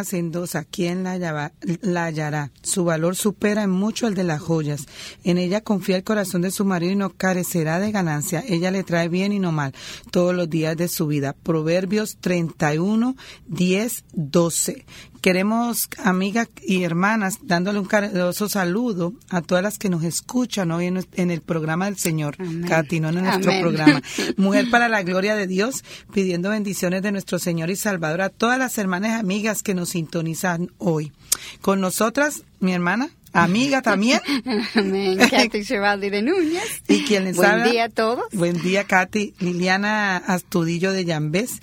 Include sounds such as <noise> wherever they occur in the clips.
Mujer hacendosa, ¿quién la, hallaba- la hallará? Su valor supera en mucho el de las joyas. En ella confía el corazón de su marido y no carecerá de ganancia. Ella le trae bien y no mal todos los días de su vida. Proverbios 31, 10, 12. Queremos, amigas y hermanas, dándole un cariñoso saludo a todas las que nos escuchan hoy en, el programa del Señor, Amén. Katy, no en nuestro Amén. programa. <laughs> Mujer para la gloria de Dios, pidiendo bendiciones de nuestro Señor y Salvador a todas las hermanas y amigas que nos sintonizan hoy. Con nosotras, mi hermana, amiga también, <laughs> Amén. Kathy <laughs> Chevaldi de Núñez. y quien les Buen habla. día a todos. Buen día, Katy. Liliana Astudillo de Yambés.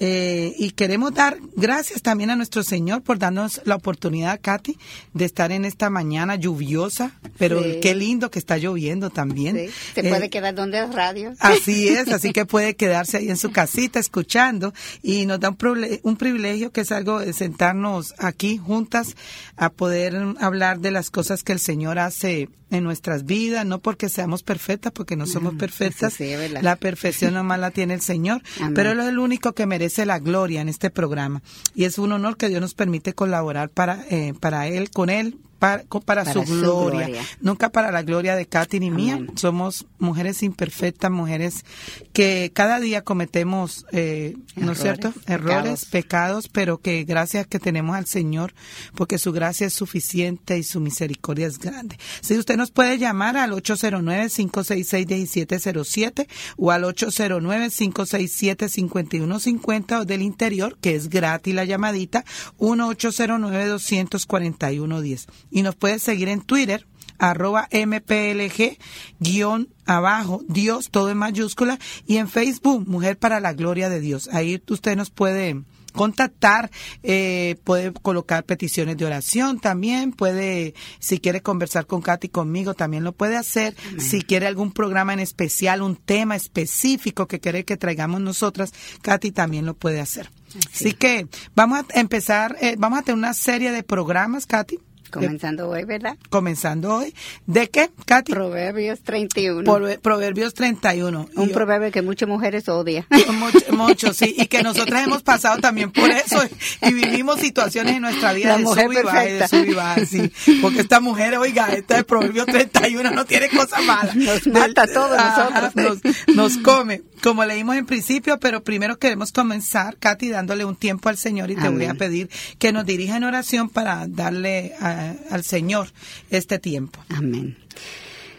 Eh, y queremos dar gracias también a nuestro Señor por darnos la oportunidad, Katy, de estar en esta mañana lluviosa, pero Sí. qué lindo que está lloviendo también. Sí, Se Eh, puede quedar donde es radio. Así es, <laughs> así que puede quedarse ahí en su casita escuchando y nos da un, un privilegio que es algo de sentarnos aquí juntas a poder hablar de las cosas que el Señor hace en nuestras vidas, no porque seamos perfectas, porque no somos perfectas, eso sí, la perfección nomás la tiene el Señor, Amén. pero Él es el único que merece la gloria en este programa y es un honor que Dios nos permite colaborar para, eh, para Él, con Él, para, para, Para su, su gloria. gloria. nunca para la gloria de Katy ni mía. Amén. Somos mujeres imperfectas, mujeres que cada día cometemos, eh, ¿no es Errores, cierto? Errores, pecados, pero que gracias que tenemos al Señor, porque su gracia es suficiente y su misericordia es grande. Si usted nos puede llamar al 809-566-1707 o al 809-567-5150 o del interior, que es gratis la llamadita, 1-809-241-10. Y nos puede seguir en Twitter, arroba mplg guion abajo Dios todo en mayúscula y en Facebook Mujer para la Gloria de Dios. Ahí usted nos puede contactar eh, puede colocar peticiones de oración también puede si quiere conversar con Katy conmigo también lo puede hacer. Si quiere algún programa en especial un tema específico que quiere que traigamos nosotras Katy también lo puede hacer. Así que vamos a empezar eh, vamos a tener una serie de programas Katy Comenzando hoy, ¿verdad? comenzando hoy. ¿De qué, Katy? Proverbios 31. Por- Proverbios 31. un proverbio que muchas mujeres odian. Mucho, mucho, sí, y que nosotras hemos pasado también por eso y vivimos situaciones en nuestra vida La de mujer sub y baja, de sub y baja, sí. Porque esta mujer, oiga, esta de Proverbios 31 no tiene cosa mala. Nos mata a todos nosotros. Nos, nos come, como leímos en principio, pero primero queremos comenzar, Katy, dándole un tiempo al Señor y te voy a pedir que nos dirija en oración para darle a- al Señor este tiempo. Amén.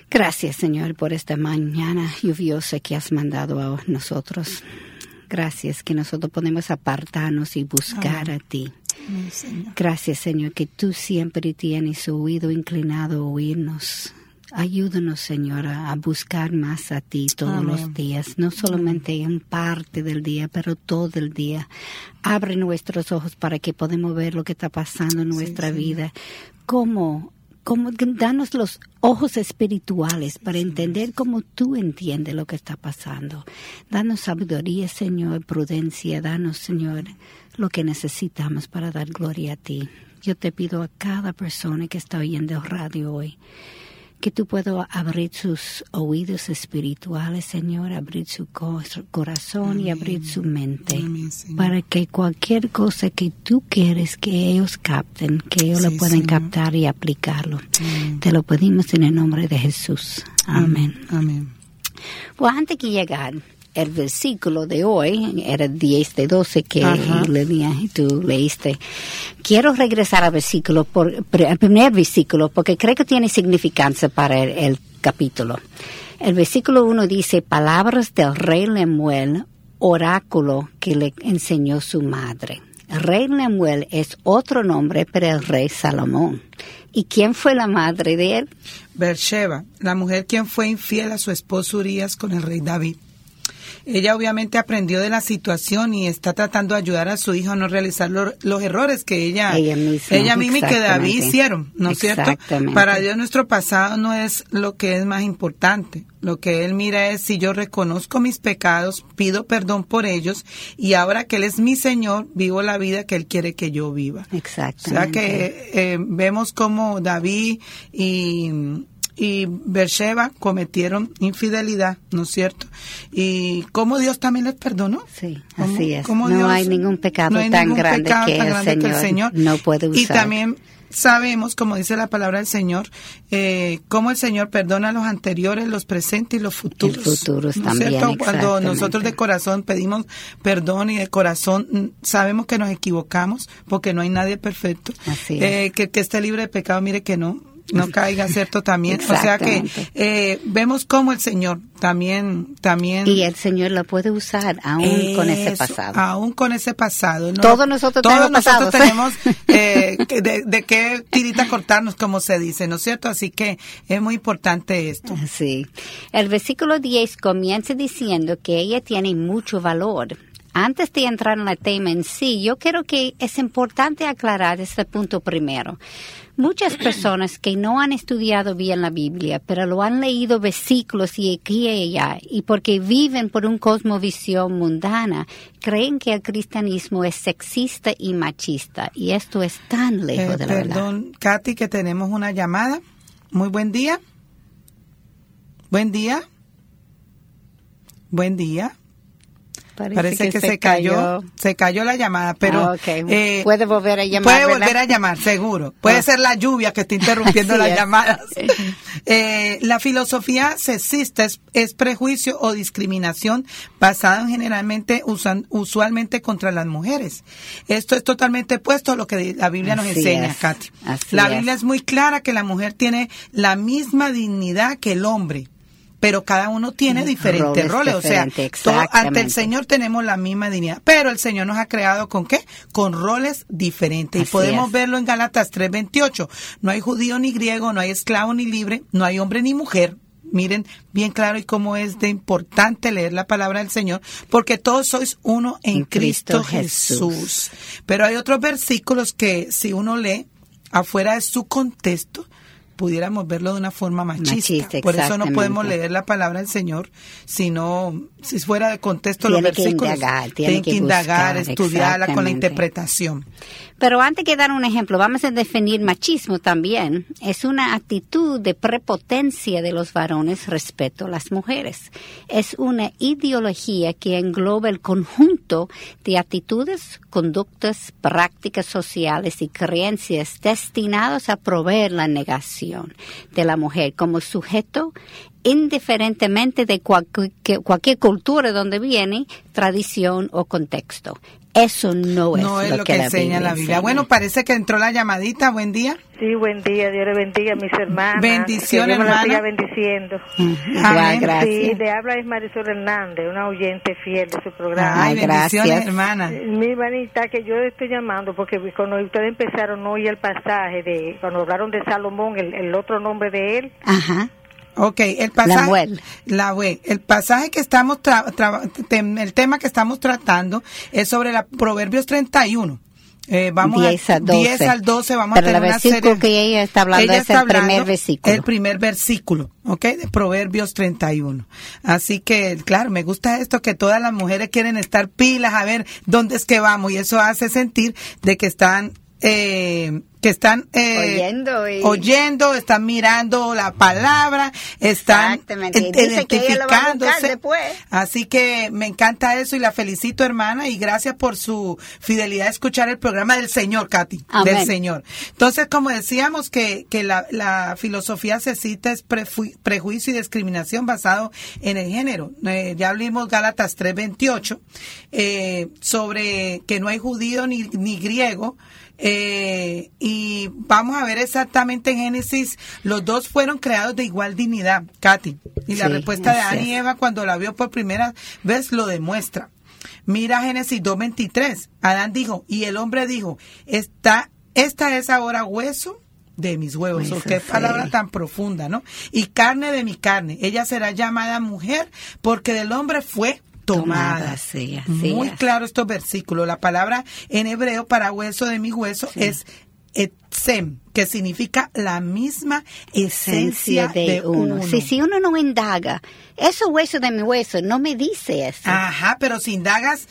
Gracias, Señor, por esta mañana lluviosa que has mandado a nosotros. Gracias que nosotros podemos apartarnos y buscar a ti. Amén, Señor. Gracias, Señor, que tú siempre tienes oído inclinado a oírnos. Ayúdanos, Señor, a buscar más a ti todos Amén. los días, no solamente en parte del día, pero todo el día. Abre nuestros ojos para que podamos ver lo que está pasando en nuestra vida. Cómo, cómo, danos los ojos espirituales para entender cómo tú entiendes lo que está pasando. Danos sabiduría, Señor, prudencia. Danos, Señor, lo que necesitamos para dar gloria a ti. Yo te pido a cada persona que está oyendo radio hoy que tú puedas abrir sus oídos espirituales, Señor, abrir su co- corazón y abrir su mente, Amén, para que cualquier cosa que tú quieres que ellos capten, que ellos lo puedan Señor. captar y aplicarlo. Amén. Te lo pedimos en el nombre de Jesús. Amén. Amén. Pues antes que llegar, el versículo de hoy era el 10 de 12 que y tú leíste. Quiero regresar al versículo, por, al primer versículo, porque creo que tiene significancia para el, el capítulo. El versículo 1 dice, palabras del rey Lemuel, oráculo que le enseñó su madre. El rey Lemuel es otro nombre para el rey Salomón. ¿Y quién fue la madre de él? Bersheba, la mujer quien fue infiel a su esposo Urias con el rey David. Ella obviamente aprendió de la situación y está tratando de ayudar a su hijo a no realizar lo- los errores que ella, Ella misma, misma y que David hicieron, ¿no es cierto? Para Dios nuestro pasado no es lo que es más importante. Lo que Él mira es si yo reconozco mis pecados, pido perdón por ellos y ahora que Él es mi Señor, vivo la vida que Él quiere que yo viva. O Exactamente. sea que eh, vemos como David y, y Beersheba cometieron infidelidad, ¿no es cierto? Y cómo Dios también les perdonó. Sí, Cómo- así es. cómo No Dios- hay ningún pecado no hay tan ningún grande pecado que tan el grande que Señor no puede Y usar. también sabemos, como dice la palabra del Señor, eh, cómo el Señor perdona los anteriores, los presentes y los futuros. futuros ¿No es también, cierto? Cuando nosotros de corazón pedimos perdón y de corazón mm, sabemos que nos equivocamos porque no hay nadie perfecto. Así es. Eh, que, que esté libre de pecado, mire que no. No caiga, ¿cierto? También. O sea que eh, vemos cómo el Señor también, también. Y el Señor lo puede usar aún con ese pasado. Aún con ese pasado. ¿no? Todos nosotros Todos tenemos nosotros pasados. tenemos <laughs> eh, de qué tirita cortarnos, como se dice, ¿no es cierto? Así que es muy importante esto. Sí. El versículo 10 comienza diciendo que ella tiene mucho valor. Antes de entrar en el tema en sí, yo creo que es importante aclarar este punto primero. Muchas <clears throat> personas que no han estudiado bien la Biblia, pero lo han leído versículos y aquí y allá, y porque viven por un cosmovisión mundana, creen que el cristianismo es sexista y machista, y esto es tan lejos Eh, de la verdad. perdón, Katy, que tenemos una llamada. Muy buen día. Buen día. Buen día. Parece, que, se cayó, se cayó la llamada, pero Ah, eh, Puede volver a llamar, Puede ¿verdad? volver a llamar, seguro. Puede Ah. ser la lluvia que está interrumpiendo <laughs> las es. llamadas. Eh, la filosofía sexista es, es prejuicio o discriminación basada en generalmente usan, usualmente contra las mujeres. Esto es totalmente opuesto a lo que la Biblia nos Así enseña, es. Katy. Así La es. Biblia es muy clara que la mujer tiene la misma dignidad que el hombre. Pero cada uno tiene diferentes roles, Roles o sea, todo- ante el. Señor tenemos la misma dignidad, pero el Señor nos ha creado con qué? Con roles diferentes. Así y podemos es. verlo en Gálatas 3:28. No hay judío ni griego, no hay esclavo ni libre, no hay hombre ni mujer. Miren bien claro y cómo es de importante leer la palabra del Señor, porque todos sois uno en, En Cristo, Cristo Jesús. Jesús. Pero hay otros versículos que si uno lee afuera de su contexto, pudiéramos verlo de una forma machista. Machista, Por eso no podemos leer la palabra del Señor, sino si fuera de contexto los Tiene que versículos. indagar, tiene tienen que, que indagar, buscar, estudiarla con la interpretación. Pero antes que dar un ejemplo, vamos a definir machismo también. Es una actitud de prepotencia de los varones respecto a las mujeres. Es una ideología que engloba el conjunto de actitudes, conductas, prácticas sociales y creencias destinados a proveer la negación de la mujer como sujeto indiferentemente de cualquier, cualquier cultura donde viene, tradición o contexto. Eso no es, no es lo que, enseña la Biblia. enseña. Bueno, parece que entró la llamadita. Buen día. Sí, buen día, Dios le bendiga a mis hermanas. Bendiciones, Dios hermana. siga bendiciendo. Amén. gracias. Sí, le habla es Marisol Hernández, una oyente fiel de su programa. Ay, Ay, bendiciones, gracias. hermana. Eh, Mi hermanita, que yo estoy llamando porque cuando ustedes empezaron hoy el pasaje de cuando hablaron de Salomón, el, el otro nombre de él, Ajá. Ok, el pasaje. Lamuel. La web. El pasaje que estamos, tra- tra- tem- el tema que estamos tratando es sobre la Proverbios 31. Eh, vamos 10 a, al 12. 10 al 12 vamos Pero a tener el una versículo serie. que ella está hablando es el primer versículo. El primer versículo, ¿ok? De Proverbios 31. Así que, claro, me gusta esto que todas las mujeres quieren estar pilas a ver dónde es que vamos y eso hace sentir de que están, eh, que están eh, Oyendo y- oyendo, están mirando la palabra, están que identificándose. después. Así que me encanta eso y la felicito, hermana, y gracias por su fidelidad a escuchar el programa del Señor, Katy, Amén. del Señor. Entonces, como decíamos que, que la, la filosofía sexista es prefu- prejuicio y discriminación basado en el género. Eh, ya hablamos Gálatas 3:28 eh, sobre que no hay judío ni, ni griego. Eh, y vamos a ver exactamente en Génesis, los dos fueron creados de igual dignidad, Katy. Y la Sí, respuesta de Adán y. Eva cuando la vio por primera vez lo demuestra. Mira Génesis 2.23. Adán dijo, y el hombre dijo, esta, esta es ahora hueso de mis huevos. Oh, qué palabra tan profunda, ¿no? Y carne de mi carne. Ella será llamada mujer porque del hombre fue tomada. Muy claro estos versículos. La palabra en hebreo para hueso de mi hueso es etzem, que significa la misma esencia, de, uno. Sí, si uno no indaga, eso hueso de mi hueso, no me dice eso. Ajá, pero si indagas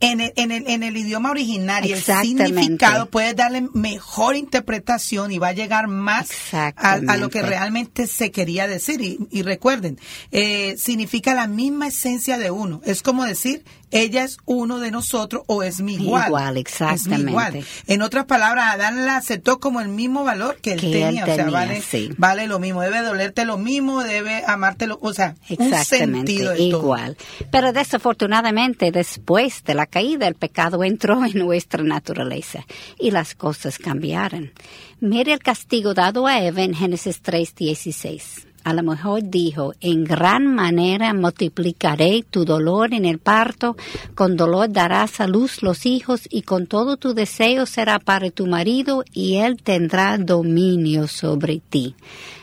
en el, en el, en el idioma original y el significado, puedes darle mejor interpretación y va a llegar más a, a lo que realmente se quería decir. Y, y recuerden, eh, significa la misma esencia de uno. Es como decir, ella es uno de nosotros o es mi igual. Igual, Es mi exactamente. igual. En otras palabras, Adán la aceptó como el mismo valor que él Que tenía. él o sea, tenía, vale, sí. vale lo mismo. Debe dolerte lo mismo, debe amarte lo, o sea, un Exactamente, sentido de todo. igual. Pero desafortunadamente, después de la caída, el pecado entró en nuestra naturaleza y las cosas cambiaron. Mire el castigo dado a Eva en Génesis 3:16. A lo mejor dijo, en gran manera multiplicaré tu dolor en el parto, con dolor darás a luz los hijos y con todo tu deseo será para tu marido y él tendrá dominio sobre ti.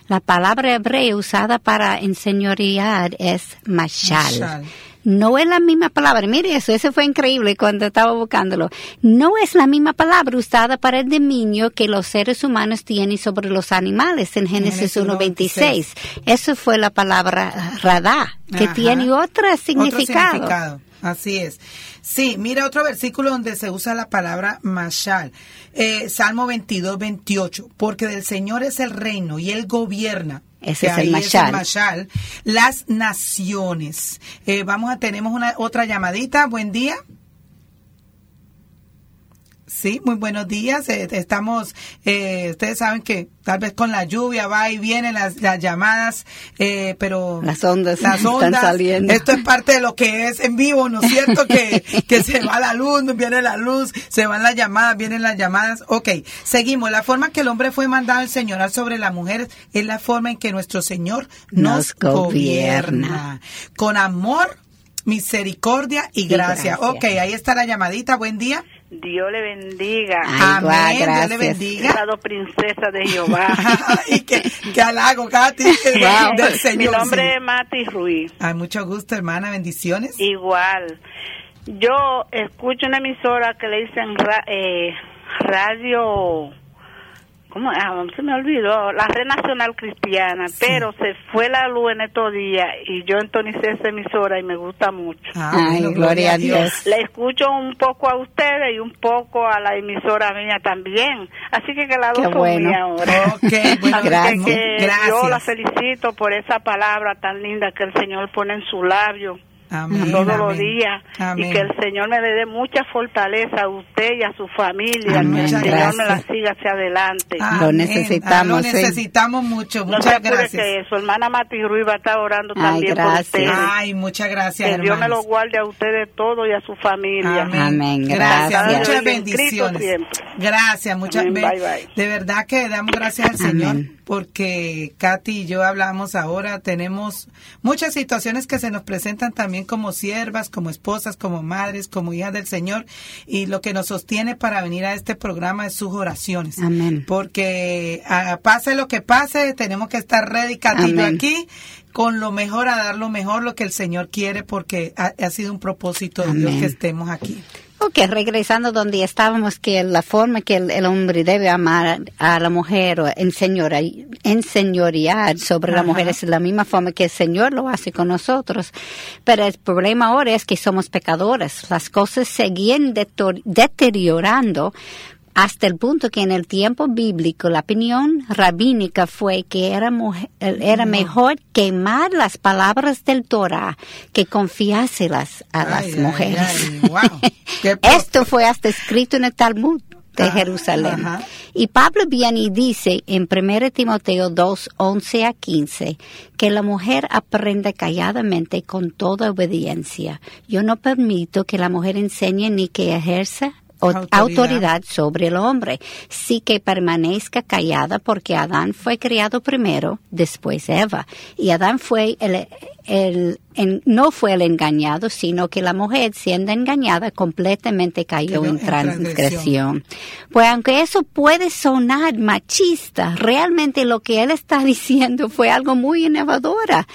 La palabra hebrea usada para enseñorear es mashal. Mashal. No es la misma palabra. Mire eso, eso fue increíble cuando estaba buscándolo. No es la misma palabra usada para el dominio que los seres humanos tienen sobre los animales en Génesis Génesis 1.26. Eso fue la palabra radá, que Ajá. tiene otro significado. Otro significado. Así es. Sí, mira otro versículo donde se usa la palabra mashal. Eh, Salmo 22, 28. Porque del Señor es el reino y Él gobierna. Ese que es el mashal. mashal, Las naciones. Eh, vamos a, tenemos una otra llamadita. Buen día. Sí, muy buenos días. Eh, estamos, eh, ustedes saben que tal vez con la lluvia va y vienen las, las llamadas, eh, pero Las ondas las están ondas, saliendo. Esto es parte de lo que es en vivo, ¿no es cierto? Que, <laughs> que se va la luz, viene la luz, se van las llamadas, vienen las llamadas. Ok, seguimos. La forma que el hombre fue mandado al Señor sobre la mujer es la forma en que nuestro Señor nos, Nos gobierna. gobierna. Con amor, misericordia y gracia. gracia. Ok, ahí está la llamadita. Buen día. Dios le bendiga. Ay, Amén. Dios le bendiga. Estado princesa de Jehová. <laughs> y que, que halago, Katy, que Wow. del Mi Señor. nombre sí. es Mati Ruiz. Ay, mucho gusto, hermana. Bendiciones. Igual. Yo escucho una emisora que le dicen ra- eh, radio. ¿Cómo? Ah, se me olvidó. La Red Nacional Cristiana. Pero se fue la luz en estos días y yo entonicé esa emisora y me gusta mucho. Ay, gloria a Dios. Le escucho un poco a ustedes y un poco a la emisora mía también. Así que que la dos son bueno. mías ahora. Ok, bueno, <laughs> Gracias. que Gracias. yo la felicito por esa palabra tan linda que el Señor pone en su labio Amén, todos los amén. días Amén. y que el Señor me le dé mucha fortaleza a usted y a su familia, Amén, que el Señor gracias. me la siga hacia adelante. Amén. Lo necesitamos, Ah, Lo sí. necesitamos mucho. no se Muchas apure gracias. que su hermana Mati Ruiz va a estar orando Ay, también por gracias. ustedes. Ay, muchas gracias, que Dios me hermanos. lo guarde a ustedes todo y a su familia. Amén. Amén, Gracias. gracias. Muchas bendiciones. Gracias, muchas Amén, be- bye, bye. De verdad que damos gracias al Señor. Porque Katy y yo hablamos ahora. Tenemos muchas situaciones que se nos presentan también como siervas, como esposas, como madres, como hijas del Señor. Y lo que nos sostiene para venir a este programa es sus oraciones. Amén. Porque ah, pase lo que pase, tenemos que estar ready, Katy yo aquí con lo mejor, a dar lo mejor, lo que el Señor quiere, porque ha, ha sido un propósito de Dios que estemos aquí. Ok, regresando donde estábamos, que la forma que el, el hombre debe amar a la mujer o enseñora, enseñorear sobre la Ajá. mujer es la misma forma que el Señor lo hace con nosotros. Pero el problema ahora es que somos pecadores. Las cosas seguían deteriorando hasta el punto que en el tiempo bíblico la opinión rabínica fue que era, mujer- era mejor quemar las palabras del Torah que confiárselas a las Ay, mujeres. ay, wow. <laughs> Esto fue hasta escrito en el Talmud de Ah, Jerusalén. ajá. Y Pablo viene y dice en 1 Timoteo 2, 11 a 15, que la mujer aprende calladamente con toda obediencia. Yo no permito que la mujer enseñe ni que ejerza Autoridad. autoridad. sobre el hombre, sí que permanezca callada porque Adán fue criado primero, después Eva. Y Adán fue el, el en- no fue el engañado, sino que la mujer, siendo engañada, completamente cayó en transgresión. Pues aunque eso puede sonar machista, realmente lo que él está <laughs> diciendo fue algo muy innovadora.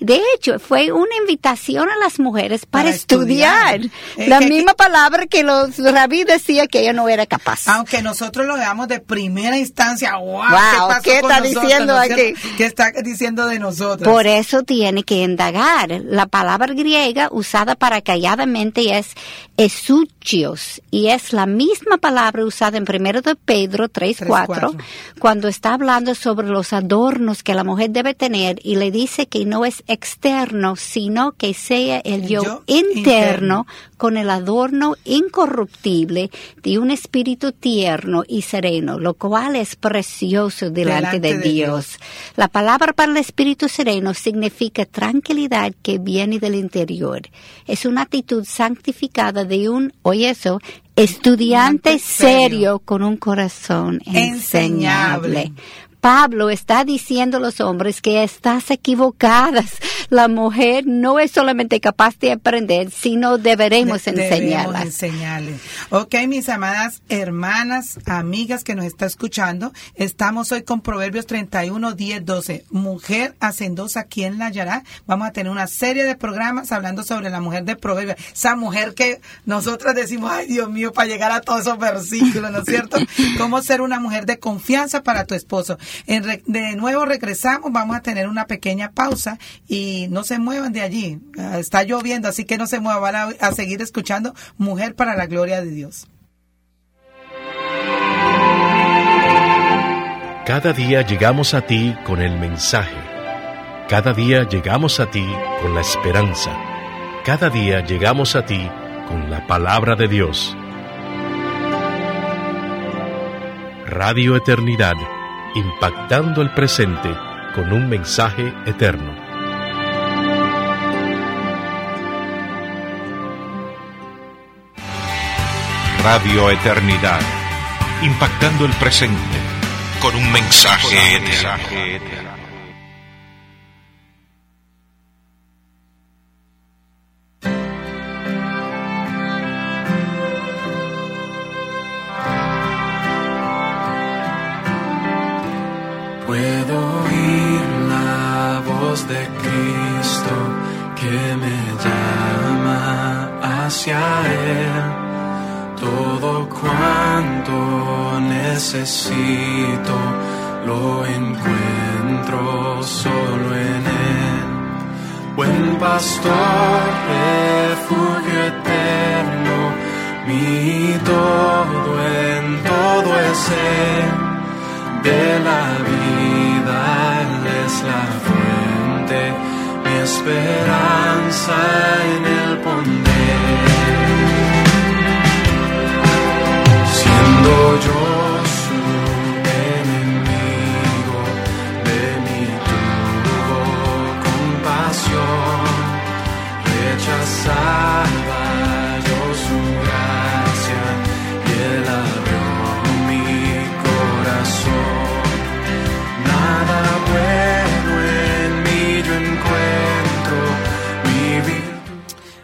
De hecho, fue una invitación a las mujeres para, Para estudiar. estudiar. La misma palabra que los rabí decía que ella no era capaz. Aunque nosotros lo veamos de primera instancia, wow, Wow, ¿qué, pasó ¿qué con está nosotros, diciendo no aquí? ¿Qué está diciendo de nosotros? Por eso tiene que indagar. La palabra griega usada para calladamente es esuchios y es la misma palabra usada en 1 de Pedro 3.4 3:4. cuando está hablando sobre los adornos que la mujer debe tener y le dice que no es externo sino que sea el El yo, yo interno, interno. con el adorno incorruptible de un espíritu tierno y sereno, lo cual es precioso delante, Delante de, de Dios. La palabra para el espíritu sereno significa tranquilidad que viene del interior. Es una actitud santificada de un, oye eso, estudiante serio con un corazón Enseñable. enseñable. Pablo está diciendo a los hombres que estás equivocadas. La mujer no es solamente capaz de aprender, sino deberemos De- debemos enseñarlas. enseñarles. Ok, mis amadas hermanas, amigas que nos está escuchando, estamos hoy con Proverbios 31, 10, 12. Mujer hacendosa, ¿quién la hallará? Vamos a tener una serie de programas hablando sobre la mujer de Proverbios. Esa mujer que nosotras decimos, ay Dios mío, para llegar a todos esos versículos, ¿no es cierto? <laughs> Cómo ser una mujer de confianza para tu esposo. En re- de nuevo regresamos, vamos a tener una pequeña pausa y no se muevan de allí. Ah, Está lloviendo, así que no se muevan, van a, a seguir escuchando Mujer para la Gloria de Dios. Cada día llegamos a ti con el mensaje. Cada día llegamos a ti con la esperanza. Cada día llegamos a ti con la palabra de Dios. Radio Eternidad, impactando el presente con un mensaje eterno. Radio Eternidad, impactando el presente con un mensaje eterno. Puedo oír la voz de Cristo que me llama hacia Él. Todo cuanto necesito lo encuentro solo en Él. Buen pastor, refugio eterno, mi todo en todo es Él de la vida Él es la fuente, mi esperanza en el poner. Siendo yo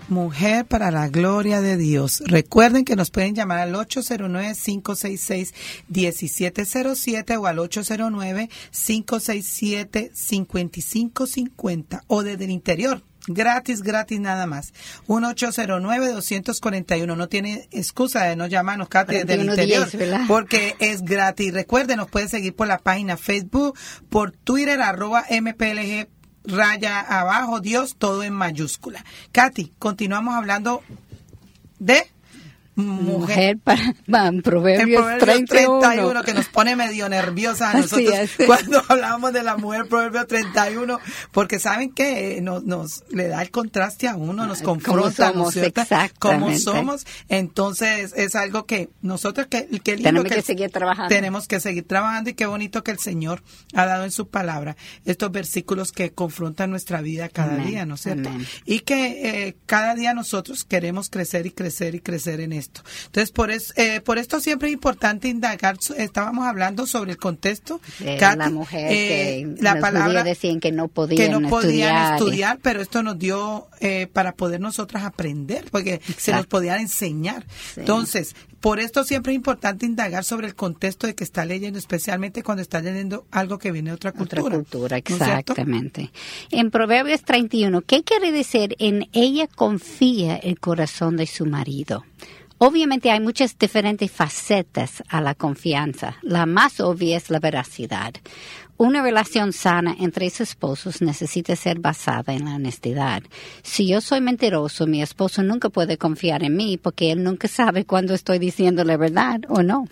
Mujer para la gloria de Dios. Recuerden que nos pueden llamar al 809-566-1707 o al 809-567-5550 o desde el interior. Gratis, gratis nada más. 1-809-241. No tiene excusa de no llamarnos, Katy, desde el 4110, interior. Porque es gratis. Recuerden, nos pueden seguir por la página Facebook, por Twitter, arroba MPLG raya abajo, Dios, todo en mayúscula. Katy, continuamos hablando de Mujer para, para en Proverbios, Proverbios 31. 31, que nos pone medio nerviosa a nosotros <laughs> cuando hablamos de la mujer Proverbios 31, porque saben que nos, nos le da el contraste a uno, nos Ah, ¿Cómo confronta, ¿no es somos? Cómo somos. Entonces, es algo que nosotros, que, que lindo Tenemos que seguir trabajando. Tenemos que seguir trabajando y qué bonito que el Señor ha dado en su palabra estos versículos que confrontan nuestra vida cada Amén. día, ¿no es cierto? Amén. Y que eh, cada día nosotros queremos crecer y crecer y crecer en esto. Entonces, por, es, eh, por esto siempre es importante indagar. Estábamos hablando sobre el contexto. De Katy, la mujer eh, que la los palabra decían que no que podían no podían estudiar. estudiar, pero esto nos dio eh, para poder nosotras aprender, porque se nos podían enseñar. Sí. Entonces, por esto siempre es importante indagar sobre el contexto de que está leyendo, especialmente cuando está leyendo algo que viene de otra Otra cultura. cultura, ¿no es cierto? exactamente. En Proverbios 31, ¿qué quiere decir? En ella confía el corazón de su marido. Obviamente hay muchas diferentes facetas a la confianza. La más obvia es la veracidad. Una relación sana entre esposos necesita ser basada en la honestidad. Si yo soy mentiroso, mi esposo nunca puede confiar en mí porque él nunca sabe cuándo estoy diciendo la verdad o no.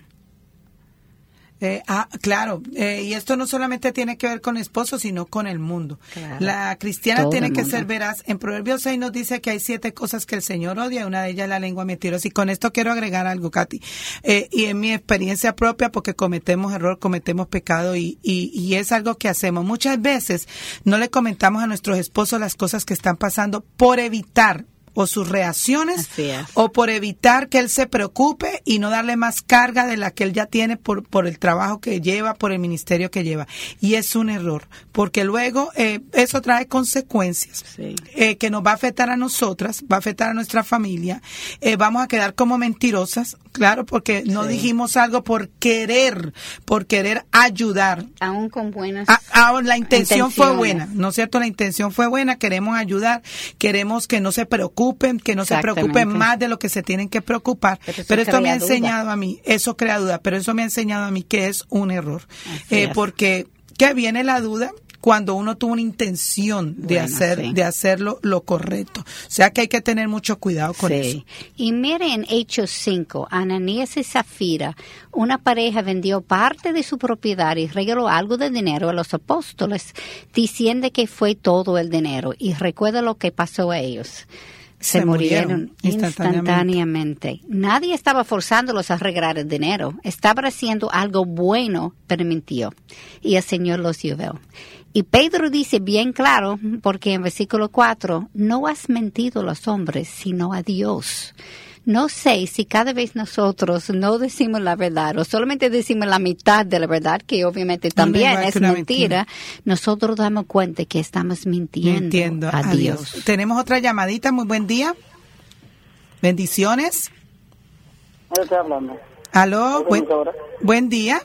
Eh, ah, claro, eh, y esto no solamente tiene que ver con el esposo, sino con el mundo. Claro. La cristiana Todo tiene que ser veraz. En Proverbios 6 nos dice que hay siete cosas que el Señor odia, una de ellas es la lengua mentirosa. Y con esto quiero agregar algo, Katy. Eh, y en mi experiencia propia, porque cometemos error, cometemos pecado, y, y, y es algo que hacemos. Muchas veces no le comentamos a nuestros esposos las cosas que están pasando por evitar o sus reacciones o por evitar que él se preocupe y no darle más carga de la que él ya tiene por, por el trabajo que lleva, por el ministerio que lleva. Y es un error, porque luego eh, eso trae consecuencias Sí. eh, que nos va a afectar a nosotras, va a afectar a nuestra familia, eh, vamos a quedar como mentirosas, claro, porque no dijimos algo por querer, por querer ayudar. Aún con buenas Ah, ah, la intención fue buena, ¿no es cierto? La intención fue buena, queremos ayudar, queremos que no se preocupen, que no se preocupen más de lo que se tienen que preocupar. Pero esto me ha duda. enseñado a mí, eso crea duda, pero eso me ha enseñado a mí que es un error. Eh, porque que viene la duda cuando uno tuvo una intención de Bueno, hacer sí. de hacerlo lo correcto. O sea que hay que tener mucho cuidado con Sí. eso. Y mire en Hechos 5, Ananías y Zafira, una pareja vendió parte de su propiedad y regaló algo de dinero a los apóstoles, diciendo que fue todo el dinero. Y recuerda lo que pasó a ellos. Se, Se murieron murieron instantáneamente. instantáneamente. Nadie estaba forzándolos a arreglar el dinero. Estaban haciendo algo bueno, permitió. Y el Señor los llevó. Y Pedro dice bien claro, porque en versículo 4, no has mentido a los hombres, sino a Dios. No sé si cada vez nosotros no decimos la verdad o solamente decimos la mitad de la verdad, que obviamente también es mentira, mentira. nosotros damos cuenta que estamos mintiendo Entiendo. a Adiós. Dios. Tenemos otra llamadita. Muy buen día. Bendiciones. ¿Dónde estoy hablando? Aló. Buen, buen día.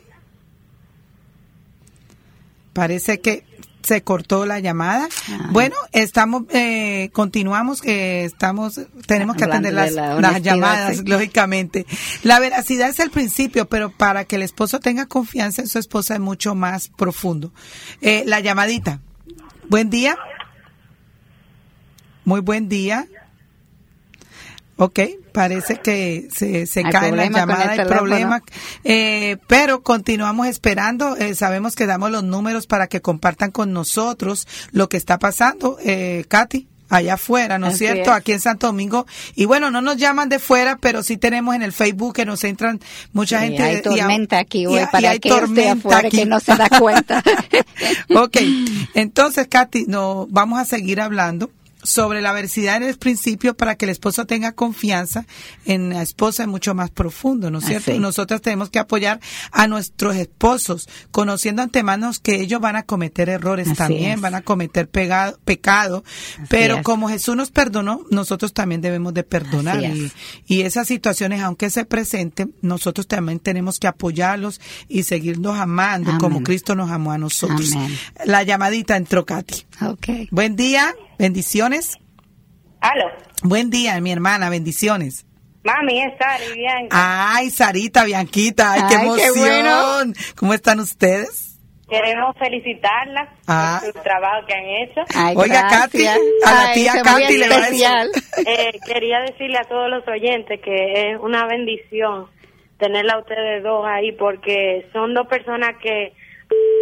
Parece que se cortó la llamada. Bueno, estamos, eh, continuamos, que estamos, tenemos que Hablando atender de las, la las honestidad, llamadas, sí. lógicamente. La veracidad es el principio, pero para que el esposo tenga confianza en su esposa es mucho más profundo. Eh, la llamadita. Buen día. Muy buen día. Ok, parece que se, se Hay cae la llamada, hay teléfono. problema. Eh, pero continuamos esperando. eh, sabemos que damos los números para que compartan con nosotros lo que está pasando. Eh, Katy, allá afuera, ¿no es Así cierto? es. Aquí en Santo Domingo. Y bueno, no nos llaman de fuera, pero sí tenemos en el Facebook que nos entran mucha Sí, gente. hay tormenta aquí y hoy a- y para hay que esté tormenta afuera aquí. que no se da cuenta. <laughs> ok, entonces, Katy, no, vamos a seguir hablando sobre la versidad en el principio para que el esposo tenga confianza en la esposa es mucho más profundo, ¿no es cierto? Así. Nosotras tenemos que apoyar a nuestros esposos, conociendo antemano que ellos van a cometer errores Así también, es. van a cometer pegado, pecado, pero es. como Jesús nos perdonó, nosotros también debemos de perdonar. Y, es. y esas situaciones, aunque se presenten, nosotros también tenemos que apoyarlos y seguirnos amando como. Cristo nos amó a nosotros. Amén. La llamadita entró Katy. Ok. Buen día, bendiciones. Aló. Buen día, mi hermana, bendiciones. Mami, es Sari, Bianca. Ay, Sarita, Bianquita, ay, qué Ay, qué emoción. bueno. ¿Cómo están ustedes? Queremos felicitarla Ah. por su trabajo que han hecho. Ay, Oiga, Katy, gracias. a la Ay, tía Katy le va a. Eh, quería decirle a todos los oyentes que es una bendición tenerla a ustedes dos ahí porque son dos personas que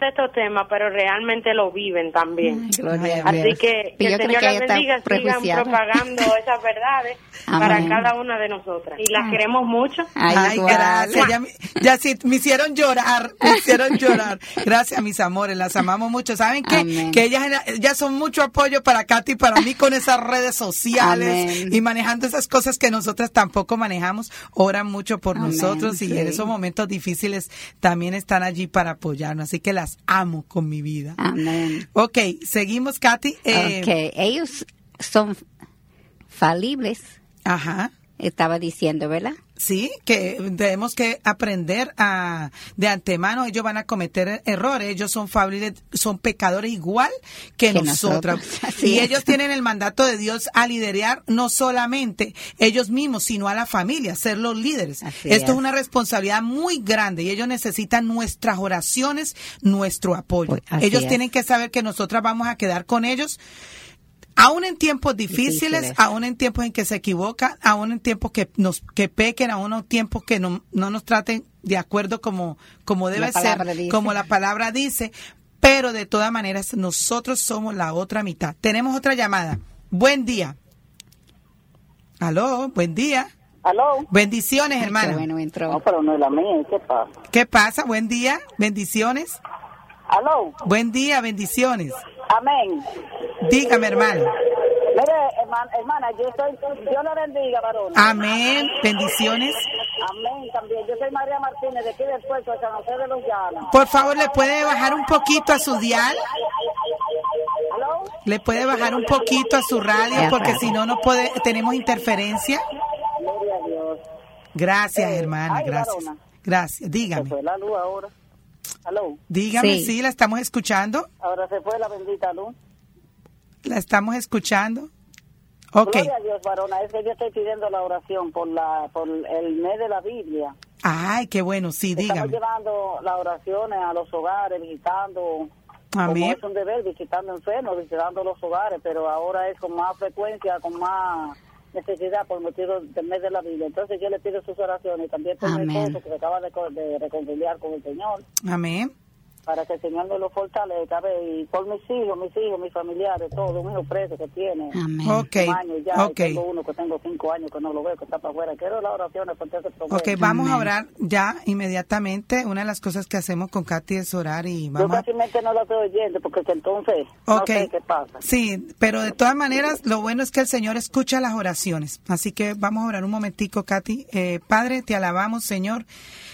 de estos temas, pero realmente lo viven también. Gloria a Así que que el Señor que las bendiga, sigan propagando <laughs> esas verdades Amén. para cada una de nosotras. Y las queremos mucho. Ay, igual. gracias. Ya, me- ya sí, me hicieron llorar, me <laughs> hicieron llorar. Gracias, mis amores, las amamos mucho. ¿Saben qué? Amén. Que ellas, ellas son mucho apoyo para Katy y para mí con esas redes sociales Amén. y manejando esas cosas que nosotras tampoco manejamos. Oran mucho por Amén, nosotros y sí. en esos momentos difíciles también están allí para apoyarnos. Así que las amo con mi vida. Amén. Ok, seguimos, Katy. Eh, ok, ellos son falibles, Ajá. estaba diciendo, ¿verdad? Sí, que tenemos que aprender a, de antemano, ellos van a cometer errores, ellos son falibles, son pecadores igual que, Que nosotras. <laughs> Y ellos tienen el mandato de Dios a liderar no solamente ellos mismos, sino a la familia, ser los líderes. Así Esto es es. una responsabilidad muy grande y ellos necesitan nuestras oraciones, nuestro apoyo. Pues, así ellos es. tienen que saber que nosotras vamos a quedar con ellos aún en tiempos difíciles, Difíciles. aún en tiempos en que se equivocan, aún en tiempos que nos que pequen, aún en tiempos que no, no nos traten de acuerdo como, como debe ser, dice. como la palabra dice, pero de todas maneras nosotros somos la otra mitad. Tenemos otra llamada. Buen día. Aló, buen día. ¿Aló? Bendiciones, Qué hermana. bueno entró. No, pero no es la mía. ¿Qué pasa? ¿Qué pasa? Buen día, bendiciones. ¿Aló? Buen día, bendiciones. Amén. Dígame, hermana. Mire, hermana, hermana yo estoy... Dios la bendiga, varón. Amén, bendiciones. Amén también. Yo soy María Martínez, de aquí del puerto de San José de los Llanos. Por favor, ¿le puede bajar un poquito a su dial? ¿Aló? ¿Le puede bajar un poquito a su radio? Porque si no, no puede, tenemos interferencia. Gloria a Dios. Gracias, Eh, hermana, ay, gracias. varona. Gracias, Se dígame. fue la luz ahora. ¿Aló? Dígame, Sí. sí, la estamos escuchando. Ahora se fue la bendita luz. La estamos escuchando. Ok. Gloria a Dios, varona. Es que yo estoy pidiendo la oración por la por el mes de la Biblia. Ay, qué bueno, sí, Estamos dígame. llevando las oraciones a los hogares, visitando, Amén. como es un deber, visitando enfermos, visitando los hogares, pero ahora es con más frecuencia, con más necesidad por motivo del mes de la Biblia. Entonces yo le pido sus oraciones y también por mi esposo que se acaba de, de reconciliar con el Señor, Amén. Para que el Señor me lo fortalezca, y por mis hijos, mis hijos, mis familiares, todo, un hijo preso que tiene. Amén. Ok, un año ya, tengo uno que tengo cinco años que no lo veo, que está para afuera. Quiero las oraciones por ese problema. Ok, vamos a orar ya inmediatamente. Una de las cosas que hacemos con Katy es orar y Yo vamos a... casi no lo estoy oyendo porque que entonces no Ok. sé qué pasa. Sí, pero de todas maneras, lo bueno es que el Señor escucha las oraciones. Así que vamos a orar un momentico, Katy. Eh, Padre, te alabamos, Señor,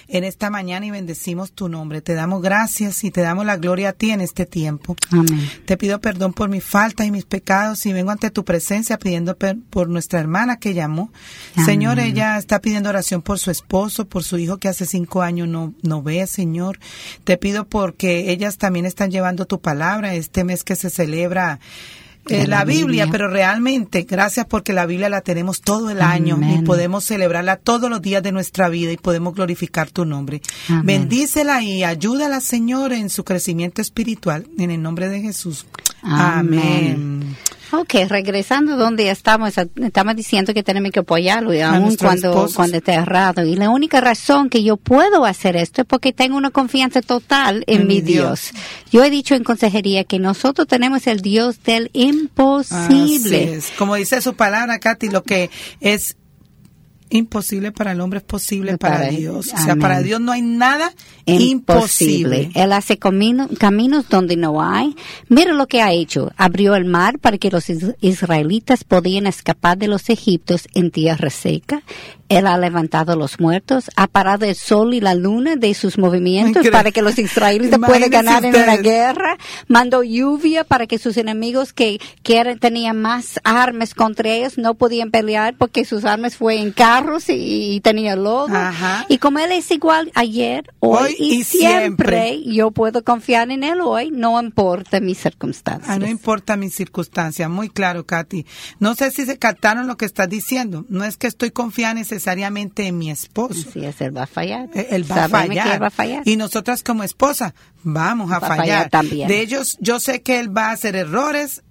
en esta mañana y bendecimos tu nombre. Te damos gracias y te damos la gloria a ti en este tiempo. Amén. Te pido perdón por mis faltas y mis pecados y vengo ante tu presencia pidiendo por nuestra hermana que llamó. Amén. Señor, ella está pidiendo oración por su esposo, por su hijo que hace cinco años no, no ve, Señor. Te pido porque ellas también están llevando tu palabra este mes que se celebra. Eh, la, la Biblia, Biblia. pero realmente, gracias porque la Biblia la tenemos todo el año y podemos celebrarla todos los días de nuestra vida y podemos glorificar tu nombre. Amén. Bendícela y ayúdala, Señor, en su crecimiento espiritual, en el nombre de Jesús. Amén. Ok, regresando donde estamos, estamos diciendo que tenemos que apoyarlo, y aun cuando, esposos. cuando esté errado. Y la única razón que yo puedo hacer esto es porque tengo una confianza total en, En mi mi Dios. Dios. Yo he dicho en consejería que nosotros tenemos el Dios del imposible. Así es. Como dice su palabra, Katy, lo que es imposible para el hombre es posible para, Para- Dios. O sea, para Dios no hay nada imposible. Él hace camino- caminos donde no hay. Mira lo que ha hecho. Abrió el mar para que los is- israelitas podían escapar de los egipcios en tierra seca. Él ha levantado los muertos, ha parado el sol y la luna de sus movimientos Increíble. para que los israelitas puedan ganar en una ustedes. guerra. Mandó lluvia para que sus enemigos que, que eran- tenían más armas contra ellos no podían pelear porque sus armas fue en carros y, y tenía lodo. Ajá. Y como Él es igual ayer, hoy, Hoy y, y siempre, siempre. yo puedo confiar en Él hoy, no importa mis circunstancias. Ah, no importa mis circunstancias, muy claro, Katy. No sé si se captaron lo que estás diciendo. No es que estoy confiada necesariamente en mi esposo. Es, Él va a fallar. Eh, Él va a Sabemos que fallar. Él va a fallar. Y nosotras como esposa vamos a Va a fallar fallar. también. De ellos, yo sé que él va a hacer errores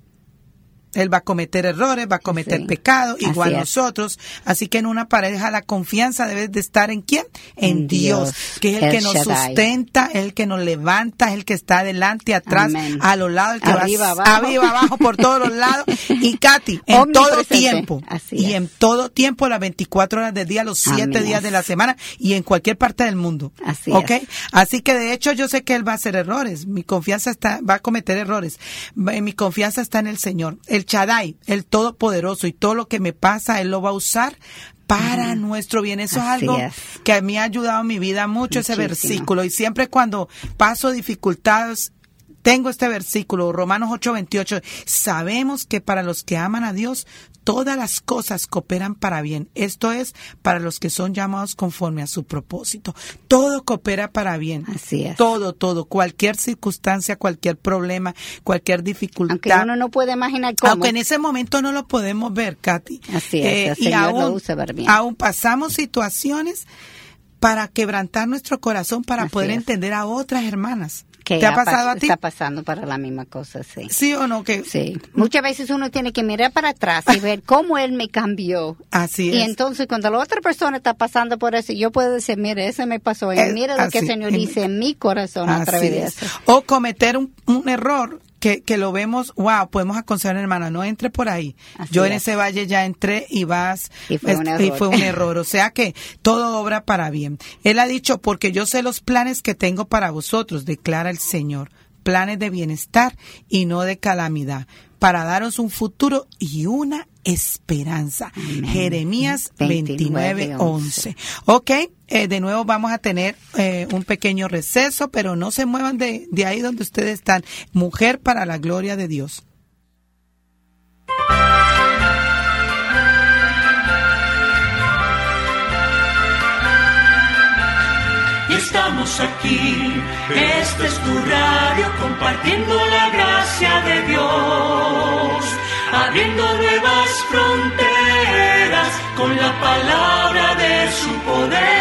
Él va a cometer errores, va a cometer Sí. pecados, Así igual nosotros. Así que en una pareja la confianza debe de estar en quién? En, En Dios, Dios, que es el, el que nos Shaddai. sustenta, es el que nos levanta, es el que está adelante, atrás, Amén. a los lados, el que Arriba, va abajo. arriba, abajo, por todos los lados. Y <laughs> Katy, en todo tiempo, Así y es. en todo tiempo, las 24 horas del día, los 7 Amén. días de la semana y en cualquier parte del mundo. Así ¿Ok? es. Así que de hecho yo sé que él va a hacer errores. Mi confianza está, va a cometer errores. Mi confianza está en el Señor. El Chadai, el Todopoderoso y todo lo que me pasa, él lo va a usar para nuestro bien. Eso Así es algo es. que a mí ha ayudado en mi vida mucho ese versículo. Y siempre cuando paso dificultades, tengo este versículo, Romanos 8:28. Sabemos que para los que aman a Dios, todas las cosas cooperan para bien. Esto es para los que son llamados conforme a su propósito. Todo coopera para bien. Así es. Todo, todo. Cualquier circunstancia, cualquier problema, cualquier dificultad. Aunque uno no puede imaginar cómo. Aunque en ese momento no lo podemos ver, Katy. Así es, el Señor lo usa para bien. aún pasamos situaciones para quebrantar nuestro corazón, para Así poder es. entender a otras hermanas. Que ¿Te ha pasado pas- a ti? Está pasando para la misma cosa, sí. ¿Sí o no? Que Sí. Muchas veces uno tiene que mirar para atrás y ver cómo él me cambió. Así Y es. entonces cuando la otra persona está pasando por eso, yo puedo decir, mire, ese me pasó. Y mira lo que el Señor en- dice en mi corazón a través de es. eso. O cometer un, un error que, que lo vemos, wow, podemos aconsejar, hermana, no entre por ahí. Así Yo en es. ese valle ya entré y vas. Y fue un error. fue un <laughs> error. O sea que todo obra para bien. Él ha dicho, porque yo sé los planes que tengo para vosotros, declara el Señor. Planes de bienestar y no de calamidad, para daros un futuro y una esperanza. Amén. Jeremías 29, 29, 11. Ok, eh, de nuevo vamos a tener eh, un pequeño receso, pero no se muevan de, de ahí donde ustedes están. Mujer para la gloria de Dios. Y estamos aquí, este es tu radio, compartiendo la gracia de Dios, abriendo nuevas fronteras con la palabra de su poder.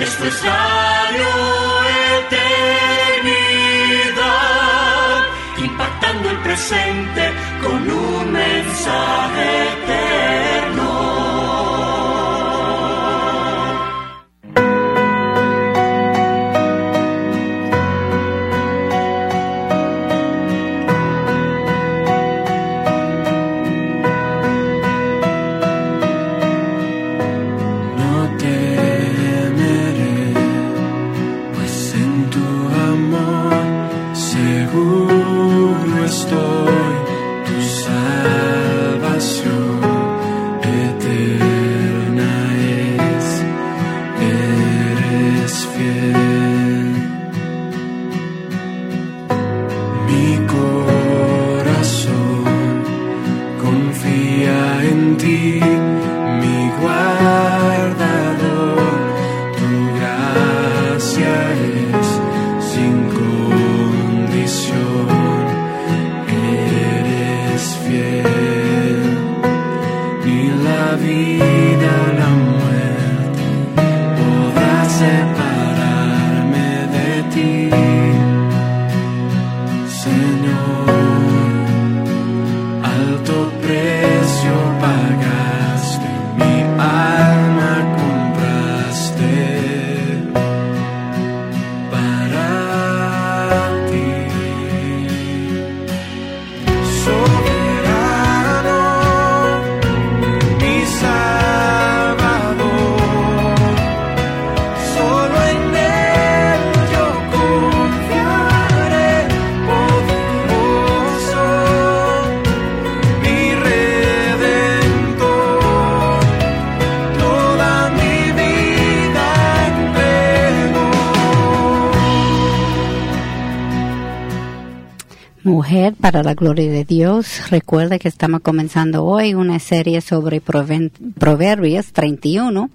Esto es Radio Eternidad, impactando el presente con un mensaje eterno. Mujer para la gloria de Dios. Recuerda que estamos comenzando hoy una serie sobre Proverbios 31.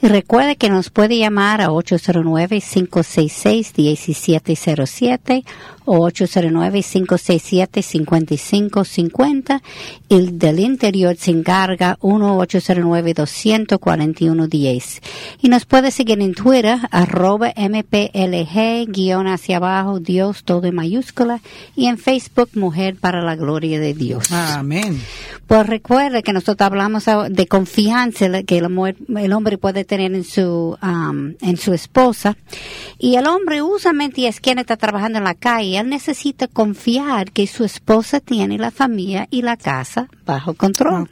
Y recuerda que nos puede llamar a 809-566-1707 o 809-567-5550. El del interior se encarga 1-809-241-10. Y nos puede seguir en Twitter, arroba MPLG, guion hacia abajo, Dios todo en mayúscula. Y en Facebook, Mujer para la Gloria de Dios. Amén. Pues recuerde que nosotros hablamos de confianza que el, el hombre puede tener en su, um, en su esposa. Y el hombre usualmente es quien está trabajando en la calle. Él necesita confiar que su esposa tiene la familia y la casa bajo control.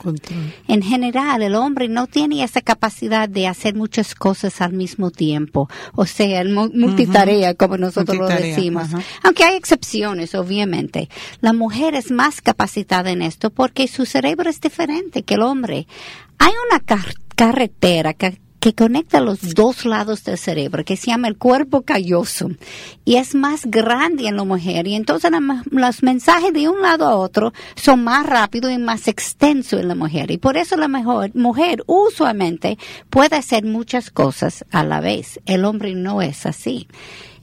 En general, el hombre no tiene esa capacidad de hacer muchas cosas al mismo tiempo. O sea, el multitarea, como nosotros lo decimos. Aunque hay excepciones, obviamente. La mujer es más capacitada en esto porque su cerebro es diferente que el hombre. Hay una carretera que que conecta los dos lados del cerebro, que se llama el cuerpo calloso, y es más grande en la mujer, y entonces los mensajes de un lado a otro son más rápidos y más extensos en la mujer, y por eso la mejor, mujer usualmente puede hacer muchas cosas a la vez, el hombre no es así.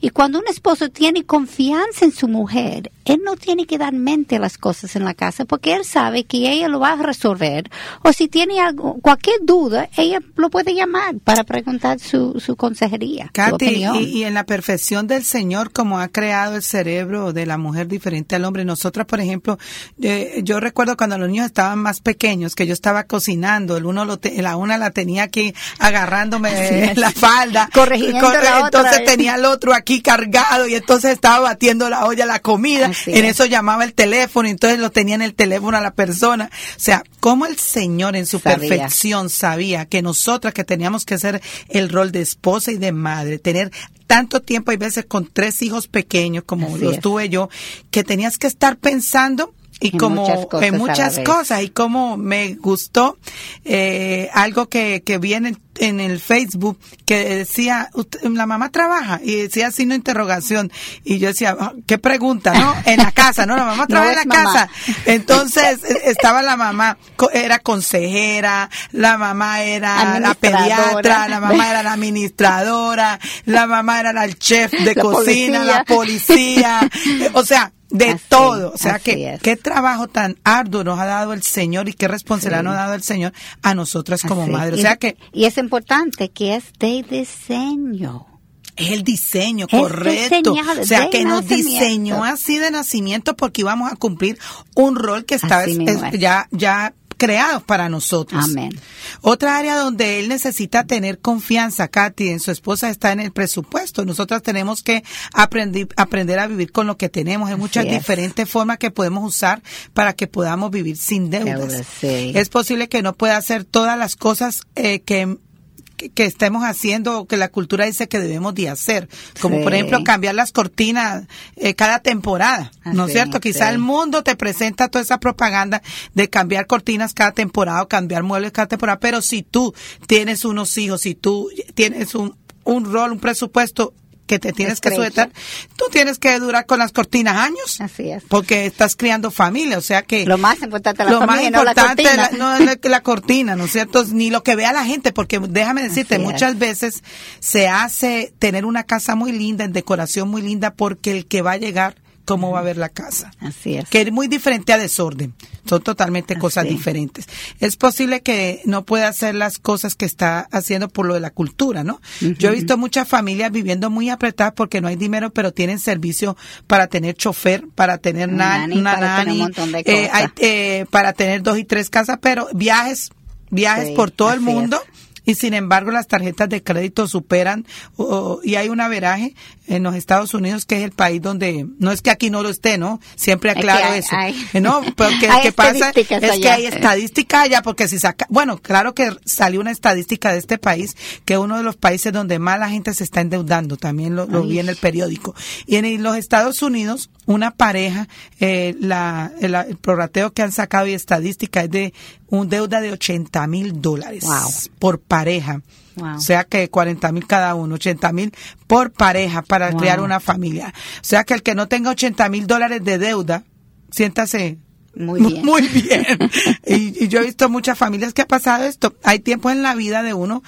Y cuando un esposo tiene confianza en su mujer, él no tiene que dar mente a las cosas en la casa porque él sabe que ella lo va a resolver. O si tiene algo, cualquier duda, ella lo puede llamar para preguntar su, su consejería. Katy, y, en la perfección del Señor, como ha creado el cerebro de la mujer diferente al hombre. Nosotras, por ejemplo, eh, yo recuerdo cuando los niños estaban más pequeños, que yo estaba cocinando, el uno lo la una la tenía aquí agarrándome la falda. Corrigiendo Entonces tenía el otro aquí cargado y entonces estaba batiendo la olla, la comida, en eso llamaba el teléfono y entonces lo tenía en el teléfono a la persona. O sea, como el Señor en su perfección sabía que nosotras que teníamos que hacer el rol de esposa y de madre, tener tanto tiempo, hay veces con tres hijos pequeños como los tuve yo, que tenías que estar pensando y como en muchas cosas y como me gustó eh, algo que, que vi en el, Facebook que decía la mamá trabaja y decía signo interrogación y yo decía ah, qué pregunta no <laughs> en la casa no la mamá trabaja en la casa. Entonces e, estaba la mamá era consejera la mamá era la pediatra la mamá era la administradora la mamá era el chef de cocina la policía. <laughs> O sea de todo. O sea, que qué trabajo tan arduo nos ha dado el Señor y qué responsabilidad nos ha dado el Señor a nosotras como madres. O sea que y es importante que es de diseño. Es el diseño, correcto. O sea, que nos diseñó así de nacimiento porque íbamos a cumplir un rol que está ya ya creados para nosotros. Amén. Otra área donde él necesita tener confianza, Katy, en su esposa está en el presupuesto. Nosotras tenemos que aprender, aprender a vivir con lo que tenemos. Hay muchas diferentes formas que podemos usar para que podamos vivir sin deudas. Es posible que no pueda hacer todas las cosas eh, que que, estemos haciendo que la cultura dice que debemos de hacer, como por ejemplo cambiar las cortinas eh, cada temporada, ¿no es cierto? Quizá el mundo te presenta toda esa propaganda de cambiar cortinas cada temporada o cambiar muebles cada temporada, pero si tú tienes unos hijos, si tú tienes un, un rol, un presupuesto que te tienes que sujetar, tú tienes que durar con las cortinas años. Así es. Porque estás criando familia, o sea que... Lo más importante es la familia, no la cortina. no es la, cortina, ¿no es cierto? Ni lo que vea la gente, porque déjame decirte, muchas veces se hace tener una casa muy linda, en decoración muy linda, porque el que va a llegar cómo va a ver la casa. Así es. Que es muy diferente a desorden. Son totalmente cosas diferentes. Es posible que no pueda hacer las cosas que está haciendo por lo de la cultura, ¿no? Yo he visto muchas familias viviendo muy apretadas porque no hay dinero, pero tienen servicio para tener chofer, para tener una nani, eh, eh, para tener dos y tres casas, pero viajes viajes por todo el mundo y sin embargo las tarjetas de crédito superan y hay un averaje en los Estados Unidos que es el país donde no es que aquí no lo esté, ¿no? Siempre aclaro eso. Eh, no, porque que <laughs> pasa es que hay estadística allá porque si saca, bueno, claro que salió una estadística de este país que es uno de los países donde más la gente se está endeudando, también lo, vi en el periódico. Y en los Estados Unidos una pareja, eh, la, el, prorrateo que han sacado y estadística es de un deuda de 80 mil dólares por pareja. O sea que 40 mil cada uno, 80 mil por pareja para crear una familia. O sea que el que no tenga 80 mil dólares de deuda, siéntase muy bien. Muy bien. <laughs> y, y, yo he visto muchas familias que ha pasado esto. Hay tiempos en la vida de uno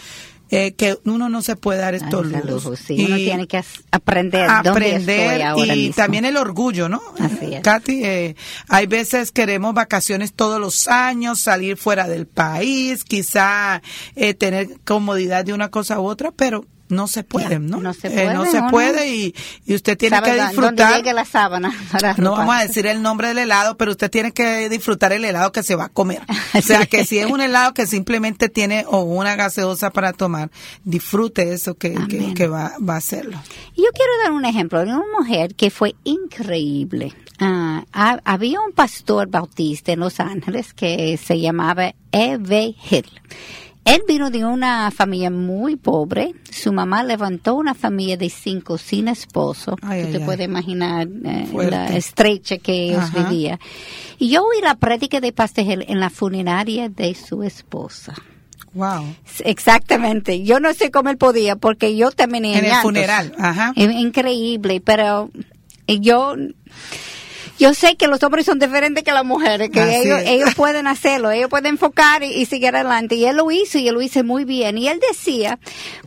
eh, que uno no se puede dar estos Ay, lujos. sí. Uno tiene que aprender dónde aprender estoy ahora y mismo. también el orgullo, ¿no? Así es. Katy, eh, hay veces queremos vacaciones todos los años, salir fuera del país, quizá eh, tener comodidad de una cosa u otra, pero no se puede, ¿no? no se Eh, puede, no se puede y, y usted tiene ¿Sabe que disfrutar. llegue la sábana <laughs> para No vamos a decir el nombre del helado, pero usted tiene que disfrutar el helado que se va a comer. O sea, que si es un helado que simplemente tiene o una gaseosa para tomar, disfrute eso que, que, que va, va a hacerlo. Y Yo quiero dar un ejemplo de una mujer que fue increíble. Ah, ha- había un pastor bautista en Los Ángeles que se llamaba E.V. Hill. Él vino de una familia muy pobre. Su mamá levantó una familia de cinco sin esposo. Ay, Usted ay, ay. puede imaginar eh, la estrecha que ellos Ajá. vivían. Y yo oí la prédica de Pastor Hill en la funeraria de su esposa. Wow. Exactamente. Yo no sé cómo él podía porque yo terminé En el llantos. funeral, ajá. Increíble, pero yo yo sé que los hombres son diferentes que las mujeres, que Así ellos, es. ellos pueden hacerlo, ellos pueden enfocar y, y seguir adelante. Y él lo hizo y él lo hizo muy bien. Y él decía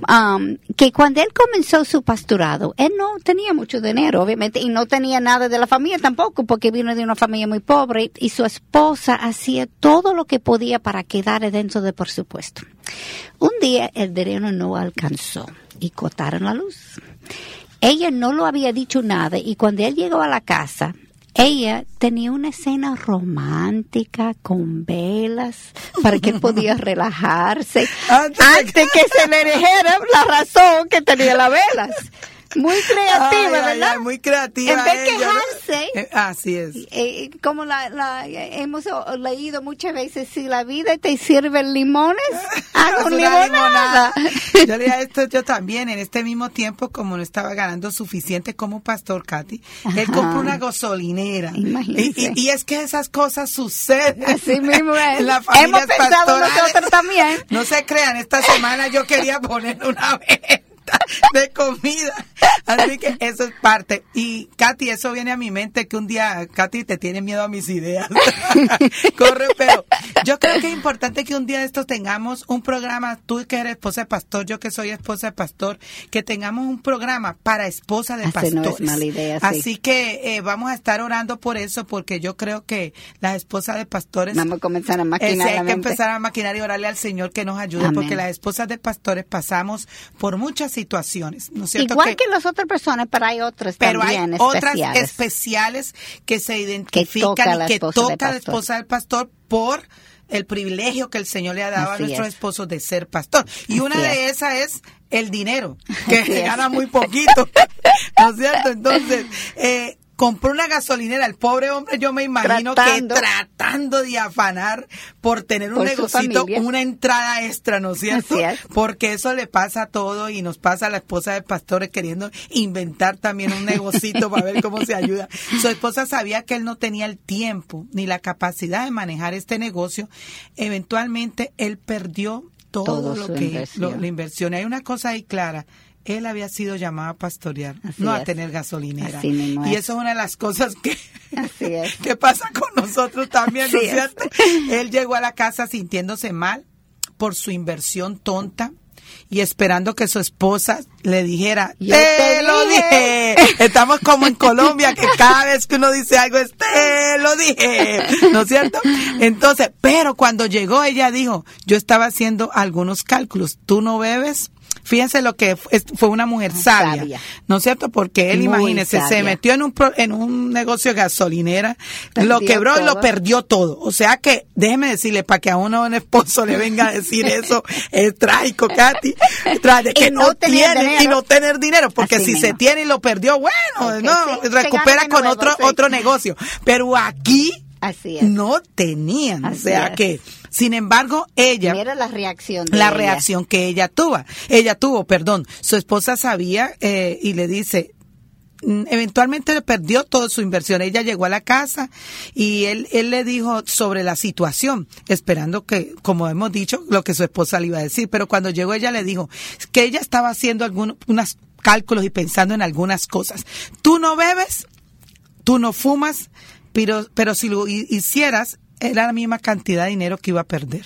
um, que cuando él comenzó su pastorado, él no tenía mucho dinero, obviamente, y no tenía nada de la familia tampoco, porque vino de una familia muy pobre y su esposa hacía todo lo que podía para quedar dentro del presupuesto. Un día el dinero no alcanzó y cortaron la luz. Ella no lo había dicho nada y cuando él llegó a la casa, ella tenía una escena romántica con velas para que podía <laughs> relajarse antes que se le dijera la razón que tenía las velas. Muy creativa, Ay, ¿verdad? ay, muy creativa En vez de quejarse, Eh, Así es. eh, como la, la- hemos leído muchas veces, si la vida te sirve limones, <laughs> Es un una limonada. <laughs> Yo leía esto yo también, en este mismo tiempo, como no estaba ganando suficiente como pastor, Katy, él compró una gasolinera. Y, y- y es que esas cosas suceden. Así mismo es. <laughs> En las familias Hemos pensado nosotros también. No se crean, esta semana yo quería poner una de comida. Así que eso es parte. Y Katy, eso viene a mi mente que un día, Katy, te tiene miedo a mis ideas. <laughs> Corre, pero yo creo que es importante que un día de estos tengamos un programa, tú que eres esposa de pastor, yo que soy esposa de pastor, que tengamos un programa para esposa de Así no pastores. es mala idea, sí. Así que eh, vamos a estar orando por eso, porque yo creo que las esposas de pastores Vamos a comenzar a eh, sí, maquinar hay que empezar a maquinar y orarle al Señor que nos ayude, Amén. porque las esposas de pastores pasamos por muchas situaciones, ¿no es cierto? Igual que, las otras personas, pero hay otras pero hay otras especiales. que se identifican la y que toca la pastor. esposa del pastor por el privilegio que el Señor le ha dado Así a nuestros es. esposos de ser pastor. Y Así una es. de esas es el dinero, <laughs> que Así es. gana muy poquito, ¿no es cierto? Entonces, eh, <laughs> compró una gasolinera, el pobre hombre yo me imagino Tratando. que tratando de afanar por tener un Por negocito, una entrada extra, ¿no es cierto? Es. Porque eso le pasa a todo y nos pasa a la esposa de pastores queriendo inventar también un negocito para ver cómo se ayuda. Su esposa sabía que él no tenía el tiempo ni la capacidad de manejar este negocio. Eventualmente él perdió todo, Todo lo que lo- la inversión. Hay una cosa ahí clara. Él había sido llamado a pastorear, Así no a tener gasolinera. Así y es. eso es una de las cosas que, Así es. <laughs> que pasa con nosotros también, ¿no es cierto? Él llegó a la casa sintiéndose mal por su inversión tonta y esperando que su esposa le dijera, te lo dije". dije. Estamos como en Colombia, que cada vez que uno dice algo es, te lo dije, ¿no es cierto? Entonces, pero cuando llegó ella dijo, yo estaba haciendo algunos cálculos, tú no bebes. Fíjense lo que fue, una mujer sabia, Sabia. ¿no es cierto? Porque él, Muy imagínese, se metió en un, pro- en un negocio de gasolinera, lo quebró y lo perdió todo. O sea que, déjeme decirle, para que a uno un esposo le venga a decir <laughs> eso, es trágico, Katy, de que no no, tiene dinero. y no tener dinero, porque Así si mismo. se tiene y lo perdió, bueno, no, sí, recupera con otro, sí. otro negocio. Pero aquí Así es. no tenían. Así o sea es. que, sin embargo, ella Mira la reacción de la ella. reacción que ella tuvo. Ella tuvo, perdón. Su esposa sabía eh, y le dice, mm, eventualmente perdió toda su inversión. Ella llegó a la casa y él, él le dijo sobre la situación, esperando que, como hemos dicho, lo que su esposa le iba a decir. Pero cuando llegó ella le dijo que ella estaba haciendo algunos unos cálculos y pensando en algunas cosas. Tú no bebes, tú no fumas, pero, pero si lo hi- hicieras, era la misma cantidad de dinero que iba a perder.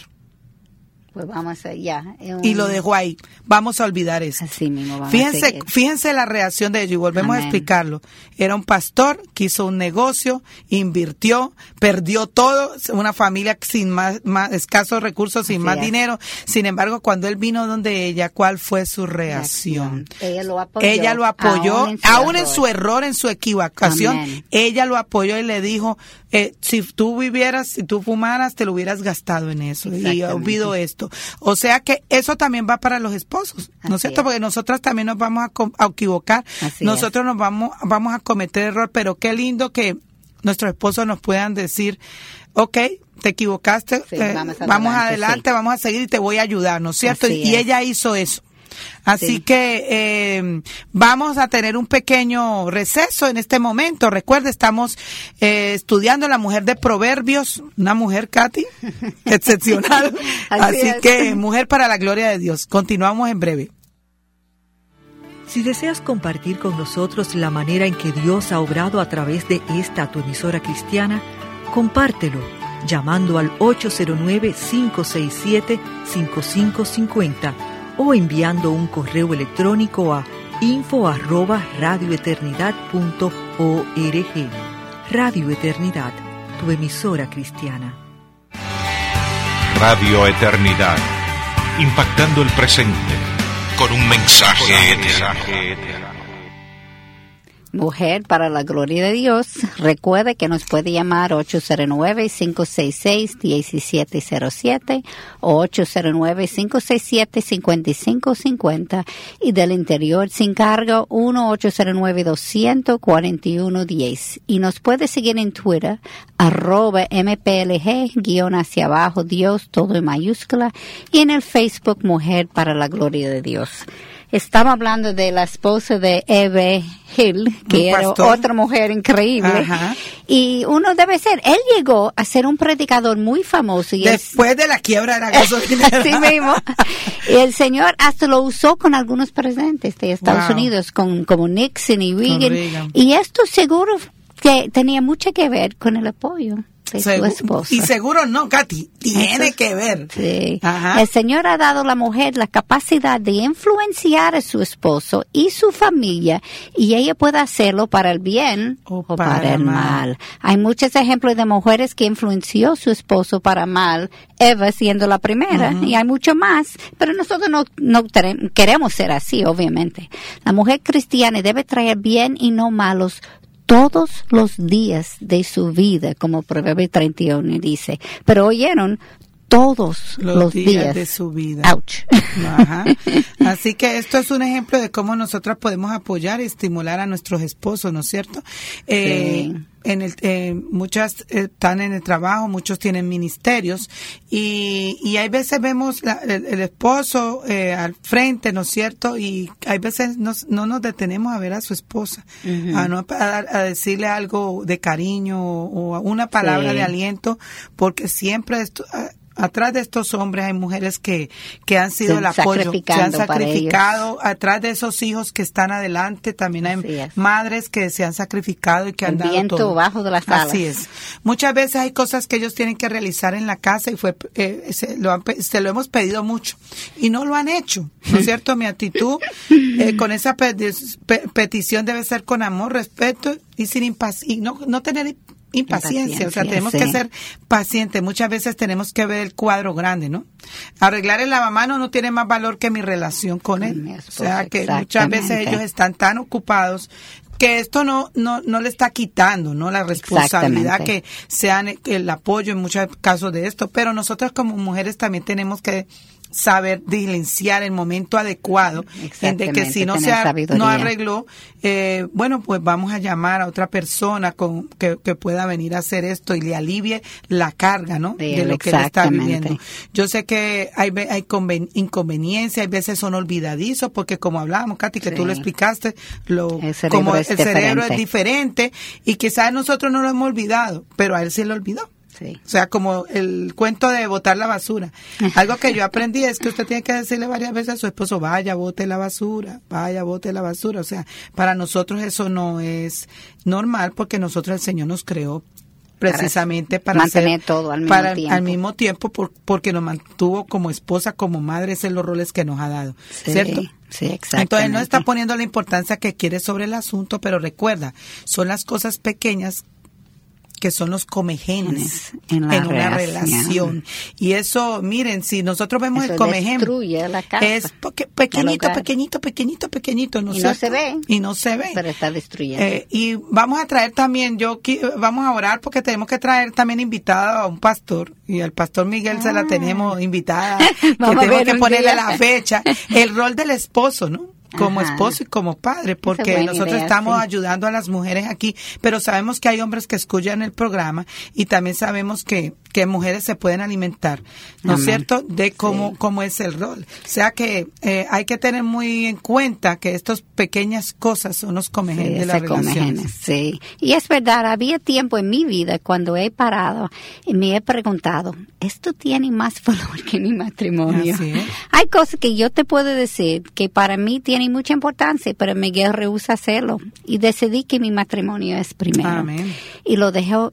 Pues vamos allá. Y lo dejó ahí. Vamos a olvidar eso. Así mismo vamos a Fíjense, seguir. fíjense la reacción de ellos y volvemos Amén. a explicarlo. Era un pastor que hizo un negocio, invirtió, perdió todo, una familia sin más, más escasos recursos, sin Así más es. dinero. Sin embargo, cuando él vino donde ella, ¿cuál fue su reacción? Ella lo apoyó. Ella lo apoyó, aún en su error. su error, en su equivocación. Amén. Ella lo apoyó y le dijo, eh, si tú vivieras, si tú fumaras, te lo hubieras gastado en eso. Y olvido esto. O sea que eso también va para los esposos, ¿no es cierto? Porque nosotras también nos vamos a, a equivocar. Así nosotros nos vamos, vamos a cometer error, pero qué lindo que nuestros esposos nos puedan decir, ok, te equivocaste, Sí, eh, vamos vamos adelante, adelante, sí. vamos a seguir y te voy a ayudar, ¿no es cierto? Así y es. ella hizo eso. Así Sí. que eh, vamos a tener un pequeño receso en este momento. Recuerde, estamos eh, estudiando la mujer de Proverbios, una mujer, Katy, <laughs> excepcional. Así Así es. que, mujer para la gloria de Dios. Continuamos en breve. Si deseas compartir con nosotros la manera en que Dios ha obrado a través de esta tu emisora cristiana, compártelo llamando al 809-567-5550 o enviando un correo electrónico a info arroba radioeternidad.org. Radio Eternidad, tu emisora cristiana. Radio Eternidad, impactando el presente con un mensaje eterno. Mujer para la gloria de Dios. Recuerde que nos puede llamar 809-566-1707 o 809-567-5550 y del interior sin cargo 1-809-241-10. Y nos puede seguir en Twitter arroba mplg guion hacia abajo Dios todo en mayúscula y en el Facebook Mujer para la gloria de Dios. Estaba hablando de la esposa de Eve Hill, que era otra mujer increíble. Ajá. Y uno debe ser, él llegó a ser un predicador muy famoso. Y él- Después de la quiebra de la <laughs> gasolinera. Así mismo. Y el señor hasta lo usó con algunos presidentes de Estados Wow. Unidos, con, como Nixon y Reagan. Reagan. Y esto seguro que tenía mucho que ver con el apoyo de su y seguro no, Katy, tiene Eso- que ver. Sí. Ajá. El Señor ha dado a la mujer la capacidad de influenciar a su esposo y su familia y ella puede hacerlo para el bien o, para, para el mal. mal. Hay muchos ejemplos de mujeres que influenció a su esposo para mal, Eva siendo la primera, y hay mucho más, pero nosotros no, queremos ser así, obviamente. La mujer cristiana debe traer bien y no malos todos los días de su vida, como Proverbio 31 dice. Pero oyeron, todos los, los, días, días. de su vida. Ouch. Ajá. <laughs> Así que esto es un ejemplo de cómo nosotras podemos apoyar y estimular a nuestros esposos, ¿no es cierto? Eh, en el, eh, muchas eh, están en el trabajo, muchos tienen ministerios y, y hay veces vemos la- el, el esposo eh, al frente, ¿no es cierto? Y hay veces nos- no nos detenemos a ver a su esposa, a, no, a, a decirle algo de cariño o, o una palabra Sí. de aliento, porque siempre esto, a- atrás de estos hombres hay mujeres que, que han sido Se el apoyo, se han sacrificado, atrás de esos hijos que están adelante también hay Así es. madres que se han sacrificado y que han El dado viento todo. bajo de las Así alas. es. Muchas veces hay cosas que ellos tienen que realizar en la casa y fue eh, se, lo han se lo hemos pedido mucho y no lo han hecho, ¿no es cierto? Mi actitud eh, con esa pe- pe- petición debe ser con amor, respeto y sin impac- y no, no tener impaciencia, o sea, tenemos sí. que ser pacientes. Muchas veces tenemos que ver el cuadro grande, ¿no? Arreglar el lavamano no tiene más valor que mi relación con él. O sea, que muchas veces ellos están tan ocupados que esto no, no, no le está quitando, ¿no? La responsabilidad que sean el apoyo en muchos casos de esto, pero nosotros como mujeres también tenemos que saber diligenciar el momento adecuado en de que si no se tener ar- sabiduría. no arregló eh, bueno pues vamos a llamar a otra persona con que, que pueda venir a hacer esto y le alivie la carga no Sí, de lo que él está viviendo yo sé que hay hay conven- inconveniencias hay veces son olvidadizos porque como hablábamos Katy que tú Sí. lo explicaste lo El como el cerebro es diferente. diferente y quizás nosotros no lo hemos olvidado pero a él se lo olvidó Sí. o sea, como el cuento de botar la basura. <laughs> Algo que yo aprendí es que usted tiene que decirle varias veces a su esposo, vaya, bote la basura, vaya, bote la basura. O sea, para nosotros eso no es normal porque nosotros el Señor nos creó precisamente para, mantener todo al mismo para- tiempo. al mismo tiempo por- porque nos mantuvo como esposa, como madre, esos son los roles que nos ha dado, Sí, ¿cierto? sí, exactamente. Entonces no está poniendo la importancia que quiere sobre el asunto, pero recuerda, son las cosas pequeñas que son los comegenes En una relación. Y eso, miren, si nosotros vemos Eso el destruye la casa, es porque pequeñito, pequeñito, pequeñito, pequeñito, ¿no, Y no se ve. Y no se ve. Pero está destruyendo. Eh, y vamos a traer también, yo vamos a orar porque tenemos que traer también invitado a un pastor y al pastor Miguel se la tenemos invitada, <laughs> que Ah. Tenemos que ponerle día. la fecha, el rol del esposo, ¿no? Como Ajá. esposo y como padre, porque nosotros idea, estamos sí. ayudando a las mujeres aquí, pero sabemos que hay hombres que escuchan el programa y también sabemos que, que mujeres se pueden alimentar, ¿no es cierto?, de cómo, cómo es el rol. O sea que eh, hay que tener muy en cuenta que estas pequeñas cosas son los Sí, de las comején, relaciones. sí. Y es verdad, había tiempo en mi vida cuando he parado y me he preguntado, ¿esto tiene más <laughs> valor que mi matrimonio? Hay cosas que yo te puedo decir que para mí tienen mucha importancia, pero Miguel rehúsa hacerlo. Y decidí que mi matrimonio es primero. Amén. Y lo dejó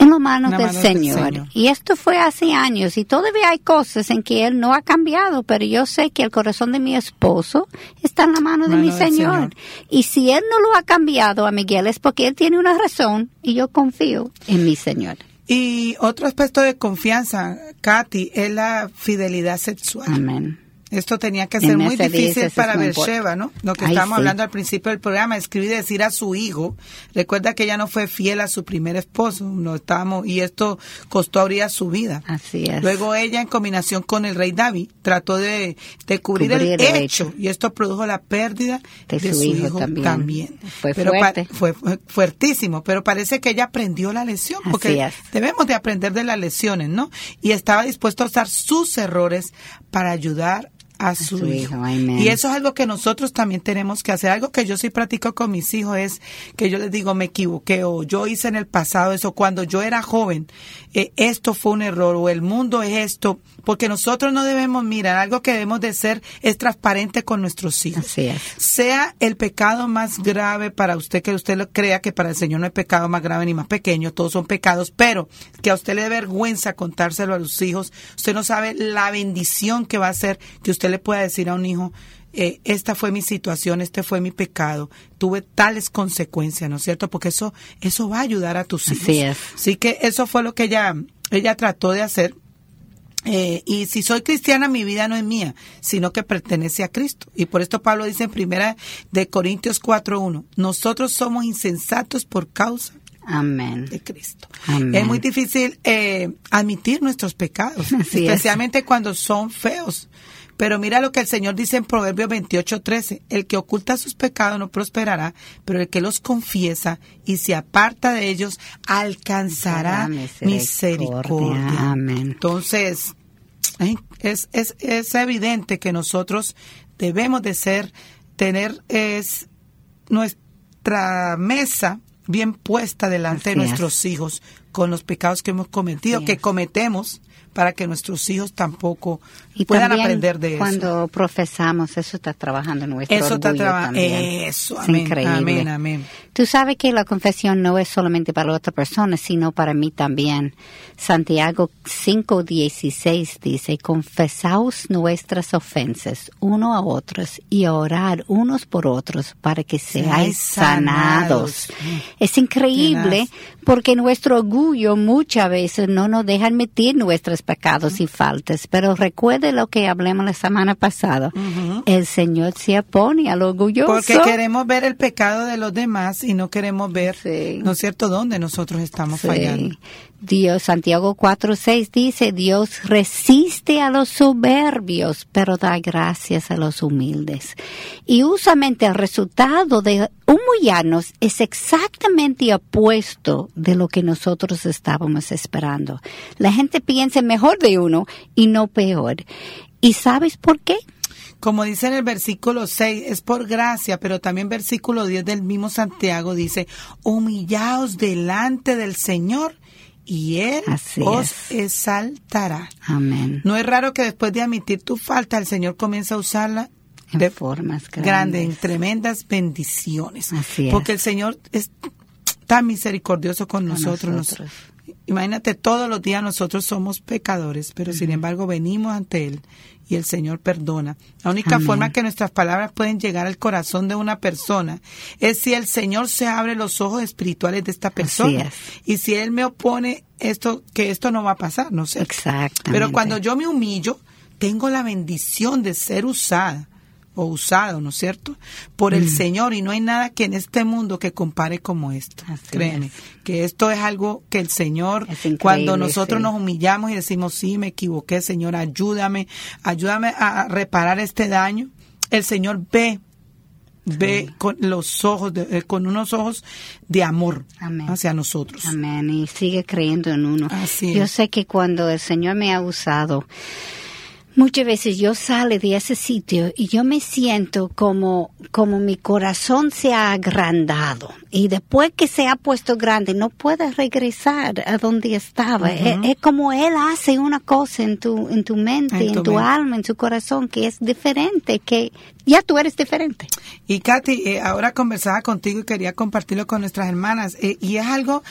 en las manos la del mano del Señor. Y esto fue hace años y todavía hay cosas en que Él no ha cambiado, pero yo sé que el corazón de mi esposo está en la mano de mi. Señor. Y si Él no lo ha cambiado a Miguel es porque Él tiene una razón y yo confío en mi Señor. Y otro aspecto de confianza, Katy, es la fidelidad sexual. Amén. Esto tenía que ser muy difícil para Beersheba, ¿no? Lo que estábamos sí. hablando al principio del programa, escribir y decir a su hijo. Recuerda que ella no fue fiel a su primer esposo, no estábamos, y esto costó a Urias su vida. Así es. Luego ella, en combinación con el rey David, trató de, de cubrir, Cubrir el, hecho, hecho. y esto produjo la pérdida De de, su su, hijo hijo, también. también. Fue Pero fuerte. fue, fue fuertísimo, pero parece que ella aprendió la lección, porque debemos de aprender de las lecciones, ¿no? Y estaba dispuesto a usar sus errores para ayudar a su, su hijo. Y eso es algo que nosotros también tenemos que hacer. Algo que yo sí practico con mis hijos es que yo les digo, me equivoqué o yo hice en el pasado eso. Cuando yo era joven, eh, esto fue un error o el mundo es esto. Porque nosotros no debemos mirar, algo que debemos de ser es transparente con nuestros hijos. Así es. Sea el pecado más grave para usted, que usted lo crea que para el Señor no hay pecado más grave ni más pequeño, todos son pecados, pero que a usted le dé vergüenza contárselo a los hijos. Usted no sabe la bendición que va a ser que usted le pueda decir a un hijo, eh, esta fue mi situación, este fue mi pecado, tuve tales consecuencias, ¿no es cierto? Porque eso, eso va a ayudar a tus hijos. Así es. Así que eso fue lo que ella, ella trató de hacer. Eh, y si soy cristiana, mi vida no es mía, sino que pertenece a Cristo. Y por esto Pablo dice en primera de Corintios 4.1, nosotros somos insensatos por causa Amén. de Cristo. Amén. Es muy difícil eh, admitir nuestros pecados, <laughs> Así es. especialmente cuando son feos. Pero mira lo que el Señor dice en Proverbios 28:13, el que oculta sus pecados no prosperará, pero el que los confiesa y se aparta de ellos alcanzará misericordia. misericordia. Amén. Entonces, es, es, es evidente que nosotros debemos de ser, tener es nuestra mesa bien puesta delante Así de es. nuestros hijos con los pecados que hemos cometido, Así que cometemos, para que nuestros hijos tampoco Y puedan aprender de eso. cuando profesamos, eso está trabajando en nuestro Eso está trabajando. también. Eso, Es amén, increíble. amén, amén. Tú sabes que la confesión no es solamente para la otra persona, sino para mí también. Santiago 5:16 dice, confesaos nuestras ofensas uno a otros y orar unos por otros para que seáis sanados. sanados. Es increíble porque nuestro orgullo muchas veces no nos deja admitir nuestros pecados y faltas, pero recuerde lo que hablamos la semana pasada. El Señor se opone al orgulloso. Porque queremos ver el pecado de los demás y no queremos ver, Sí. ¿no es cierto?, dónde nosotros estamos Sí. fallando. Dios, Santiago 4:6 dice, Dios resiste a los soberbios, pero da gracias a los humildes. Y usualmente el resultado de humillarnos es exactamente opuesto de lo que nosotros estábamos esperando. La gente piensa mejor de uno y no peor. ¿Y sabes por qué? Como dice en el versículo 6, es por gracia, pero también versículo 10 del mismo Santiago dice, humillaos delante del Señor y Él Así os es. exaltará. Amén. No es raro que después de admitir tu falta, el Señor comienza a usarla En de formas grandes, grandes. en tremendas bendiciones. Así es. Porque el Señor es tan misericordioso con nosotros. nos- nosotros. Imagínate, todos los días nosotros somos pecadores, pero sin embargo venimos ante Él y el Señor perdona. La única Amén. forma que nuestras palabras pueden llegar al corazón de una persona es si el Señor se abre los ojos espirituales de esta persona. es. Y si Él me opone esto, que esto no va a pasar, no sé. Exactamente. Pero cuando yo me humillo, tengo la bendición de ser usada o usado, ¿no es cierto? Por el Mm. Señor y no hay nada que en este mundo que compare como esto. Créeme, que esto es algo que el Señor, cuando nosotros sí. nos humillamos y decimos, sí, me equivoqué, Señor, ayúdame, ayúdame a reparar este daño, el Señor ve, ve con los ojos, de- eh, con unos ojos de amor hacia nosotros. Amén. Y sigue creyendo en uno. Así yo sé que cuando el Señor me ha usado, muchas veces yo sale de ese sitio y yo me siento como, como mi corazón se ha agrandado. Y después que se ha puesto grande, no puedes regresar a donde estaba. Es, es como Él hace una cosa en tu, en tu mente, En en, tu tu mente. alma, en tu corazón, que es diferente, que ya tú eres diferente. Y Katy, eh, ahora conversaba contigo y quería compartirlo con nuestras hermanas. eh, y es algo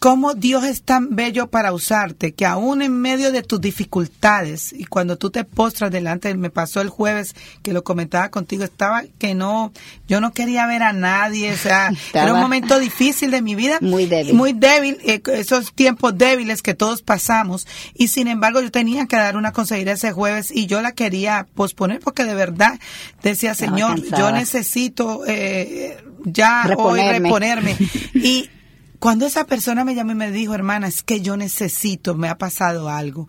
como Dios es tan bello para usarte, que aún en medio de tus dificultades, y cuando tú te postras delante, me pasó el jueves que lo comentaba contigo, estaba que no, yo no quería ver a nadie, o sea, <laughs> era un momento difícil de mi vida. Muy débil. Muy débil, eh, esos tiempos débiles que todos pasamos, y sin embargo yo tenía que dar una consejería ese jueves y yo la quería posponer porque de verdad decía, Señor, yo necesito eh, ya hoy reponerme. <laughs> Y cuando esa persona me llamó y me dijo, hermana, es que yo necesito, me ha pasado algo.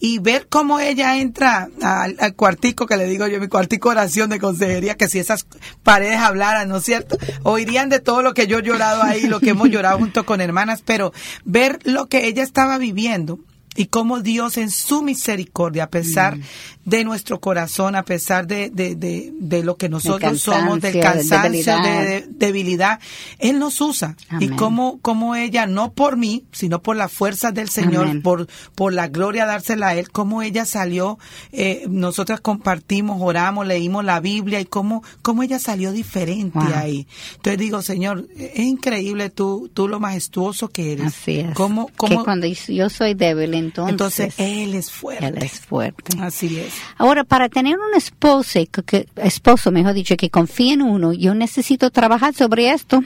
Y ver cómo ella entra al, cuartico, que le digo yo, mi cuartico oración de consejería, que si esas paredes hablaran, ¿no es cierto? Oirían de todo lo que yo he llorado ahí, lo que hemos llorado junto con hermanas, pero ver lo que ella estaba viviendo y cómo Dios en su misericordia, a pesar Mm. de nuestro corazón, a pesar de, de, de, de lo que nosotros somos, del de cansancio, de, debilidad. de- debilidad, Él nos usa. Y cómo, cómo ella, no por mí, sino por la fuerza del Señor, Amén. por, por la gloria dársela a Él, cómo ella salió, eh, nosotras compartimos, oramos, leímos la Biblia y cómo, cómo ella salió diferente Wow. ahí. Entonces digo, Señor, es increíble tú, tú lo majestuoso que eres. Así es. Cómo, que cómo, cuando yo soy débil, entonces, entonces Él es fuerte. Él es fuerte. Así es. Ahora, para tener un esposo, que, esposo, mejor dicho, que confíe en uno, yo necesito trabajar sobre esto.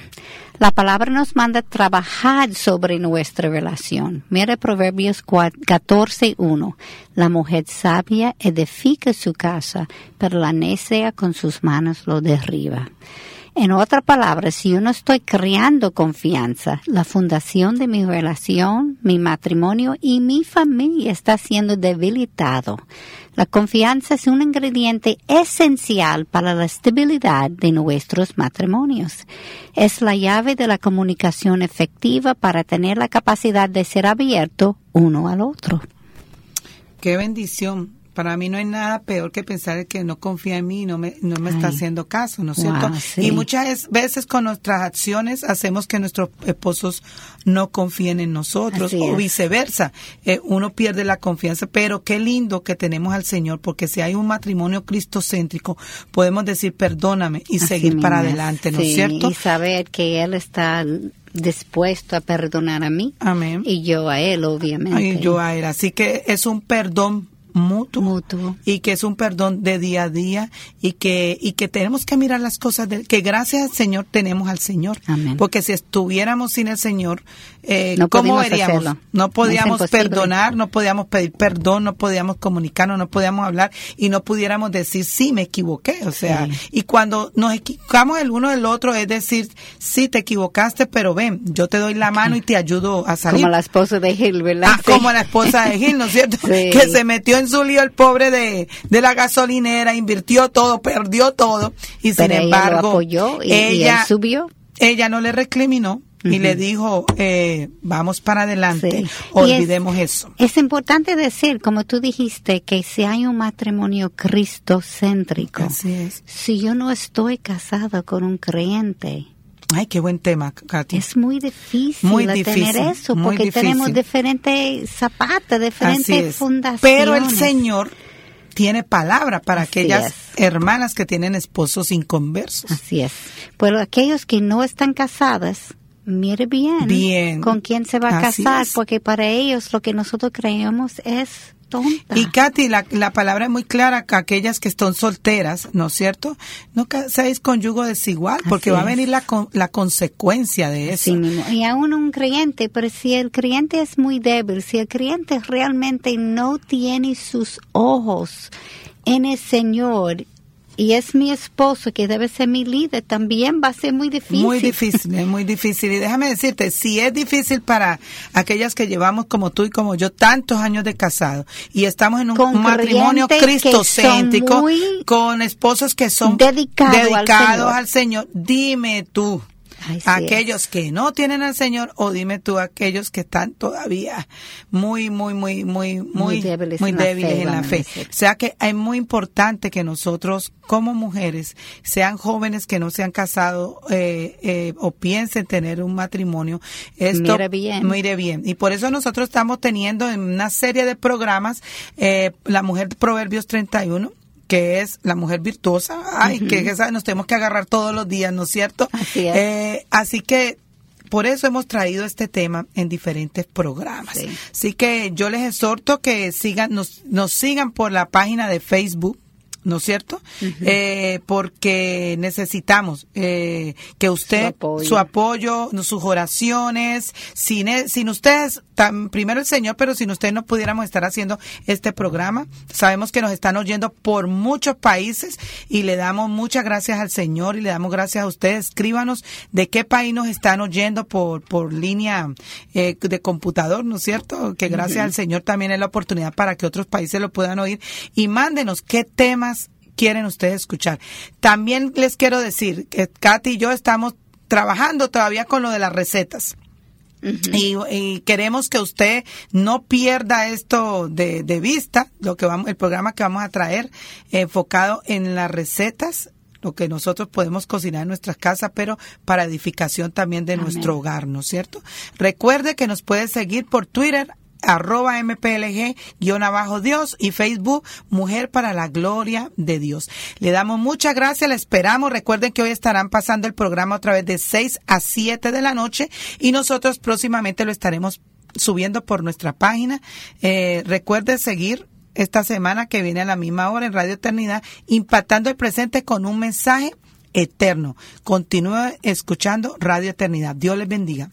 La palabra nos manda trabajar sobre nuestra relación. Mira Proverbios 14.1. La mujer sabia edifica su casa, pero la necia con sus manos lo derriba. En otras palabras, si yo no estoy creando confianza, la fundación de mi relación, mi matrimonio y mi familia está siendo debilitado. La confianza es un ingrediente esencial para la estabilidad de nuestros matrimonios. Es la llave de la comunicación efectiva para tener la capacidad de ser abierto uno al otro. Qué bendición. Para mí no hay nada peor que pensar que no confía en mí y no me, no me está haciendo caso, ¿no es Wow, cierto? sí. Y muchas veces con nuestras acciones hacemos que nuestros esposos no confíen en nosotros Así o es. viceversa. Eh, uno pierde la confianza, pero qué lindo que tenemos al Señor, porque si hay un matrimonio cristocéntrico, podemos decir perdóname y Así seguir para es. adelante, ¿no es Sí, cierto? Y saber que Él está dispuesto a perdonar a mí Amén. y yo a Él, obviamente. Ay, yo a él. Así que es un perdón mutuo, y que es un perdón de día a día y que y que tenemos que mirar las cosas de, que gracias al Señor tenemos al Señor porque si estuviéramos sin el Señor eh, No cómo veríamos hacerlo. no podíamos perdonar no podíamos pedir perdón no podíamos comunicarnos no podíamos hablar y no pudiéramos decir sí me equivoqué o sea y cuando nos equivocamos el uno del otro es decir sí te equivocaste pero ven yo te doy la mano y te ayudo a salir Como la esposa de Gil, ¿verdad? Ah, como la esposa de Gil, ¿no es cierto? <laughs> Sí. Que se metió en su lío el pobre de, de la gasolinera, invirtió todo, perdió todo. Y sin Pero ella lo embargo, apoyó y- y ella, él subió. ella no le recriminó y le dijo, eh, vamos para adelante, Sí. olvidemos Y es- eso. Es importante decir, como tú dijiste, que si hay un matrimonio cristocéntrico, Así es. si yo no estoy casada con un creyente, Ay, qué buen tema, Katy. es muy difícil, Muy difícil, tener eso, muy porque tenemos difícil. diferentes zapatos, diferentes es. fundaciones. Pero el Señor tiene palabra para Así aquellas es. hermanas que tienen esposos inconversos. Así es. Pero aquellos que no están casadas, mire bien, Bien. con quién se va a Así casar, es. porque para ellos lo que nosotros creemos es tonta. Y Katy, la, la palabra es muy clara, que aquellas que están solteras, ¿no es cierto? No caséis con yugo desigual, porque Así va a venir la, con- la consecuencia de eso. Así mismo. Y aún un creyente, pero si el creyente es muy débil, si el creyente realmente no tiene sus ojos en el Señor y es mi esposo que debe ser mi líder, también va a ser muy difícil. Muy difícil, es muy difícil. Y déjame decirte, si es difícil para aquellas que llevamos como tú y como yo tantos años de casado y estamos en un, un matrimonio cristocéntrico, con esposos que son dedicados al Señor. al Señor, dime tú. Aquellos que no tienen al Señor o dime tú aquellos que están todavía muy muy muy muy muy Muy débiles muy en la débiles fe, en la fe. O sea que es muy importante que nosotros como mujeres, sean jóvenes que no se han casado eh, eh, o piensen tener un matrimonio, esto Mire bien. mire bien. Y por eso nosotros estamos teniendo en una serie de programas eh, La Mujer Proverbios 31 que es la mujer virtuosa, ay, que esa nos tenemos que agarrar todos los días, ¿no es cierto? Así es. Eh, así que por eso hemos traído este tema en diferentes programas. Sí. Así que yo les exhorto que sigan, nos, nos sigan por la página de Facebook. ¿No es cierto? Eh, porque necesitamos eh, que usted, Su apoyo. su apoyo, no- sus oraciones, sin, e- sin ustedes, tan, primero el Señor, pero sin ustedes no pudiéramos estar haciendo este programa. Sabemos que nos están oyendo por muchos países y le damos muchas gracias al Señor y le damos gracias a ustedes. Escríbanos de qué país nos están oyendo por, por línea eh, de computador, ¿no es cierto? Que gracias al Señor también es la oportunidad para que otros países lo puedan oír y mándenos qué temas quieren ustedes escuchar. También les quiero decir que Katy y yo estamos trabajando todavía con lo de las recetas. Y, y queremos que usted no pierda esto de, de vista, lo que vamos, el programa que vamos a traer enfocado en las recetas, lo que nosotros podemos cocinar en nuestras casas, pero para edificación también de Amén. nuestro hogar, ¿no es cierto? Recuerde que nos puede seguir por Twitter arroba mplg guion abajo Dios y Facebook Mujer para la Gloria de Dios. Le damos muchas gracias, le esperamos. Recuerden que hoy estarán pasando el programa otra vez de 6 a 7 de la noche y nosotros próximamente lo estaremos subiendo por nuestra página. Eh, recuerde seguir esta semana que viene a la misma hora en Radio Eternidad, impactando el presente con un mensaje eterno. Continúe escuchando Radio Eternidad. Dios les bendiga.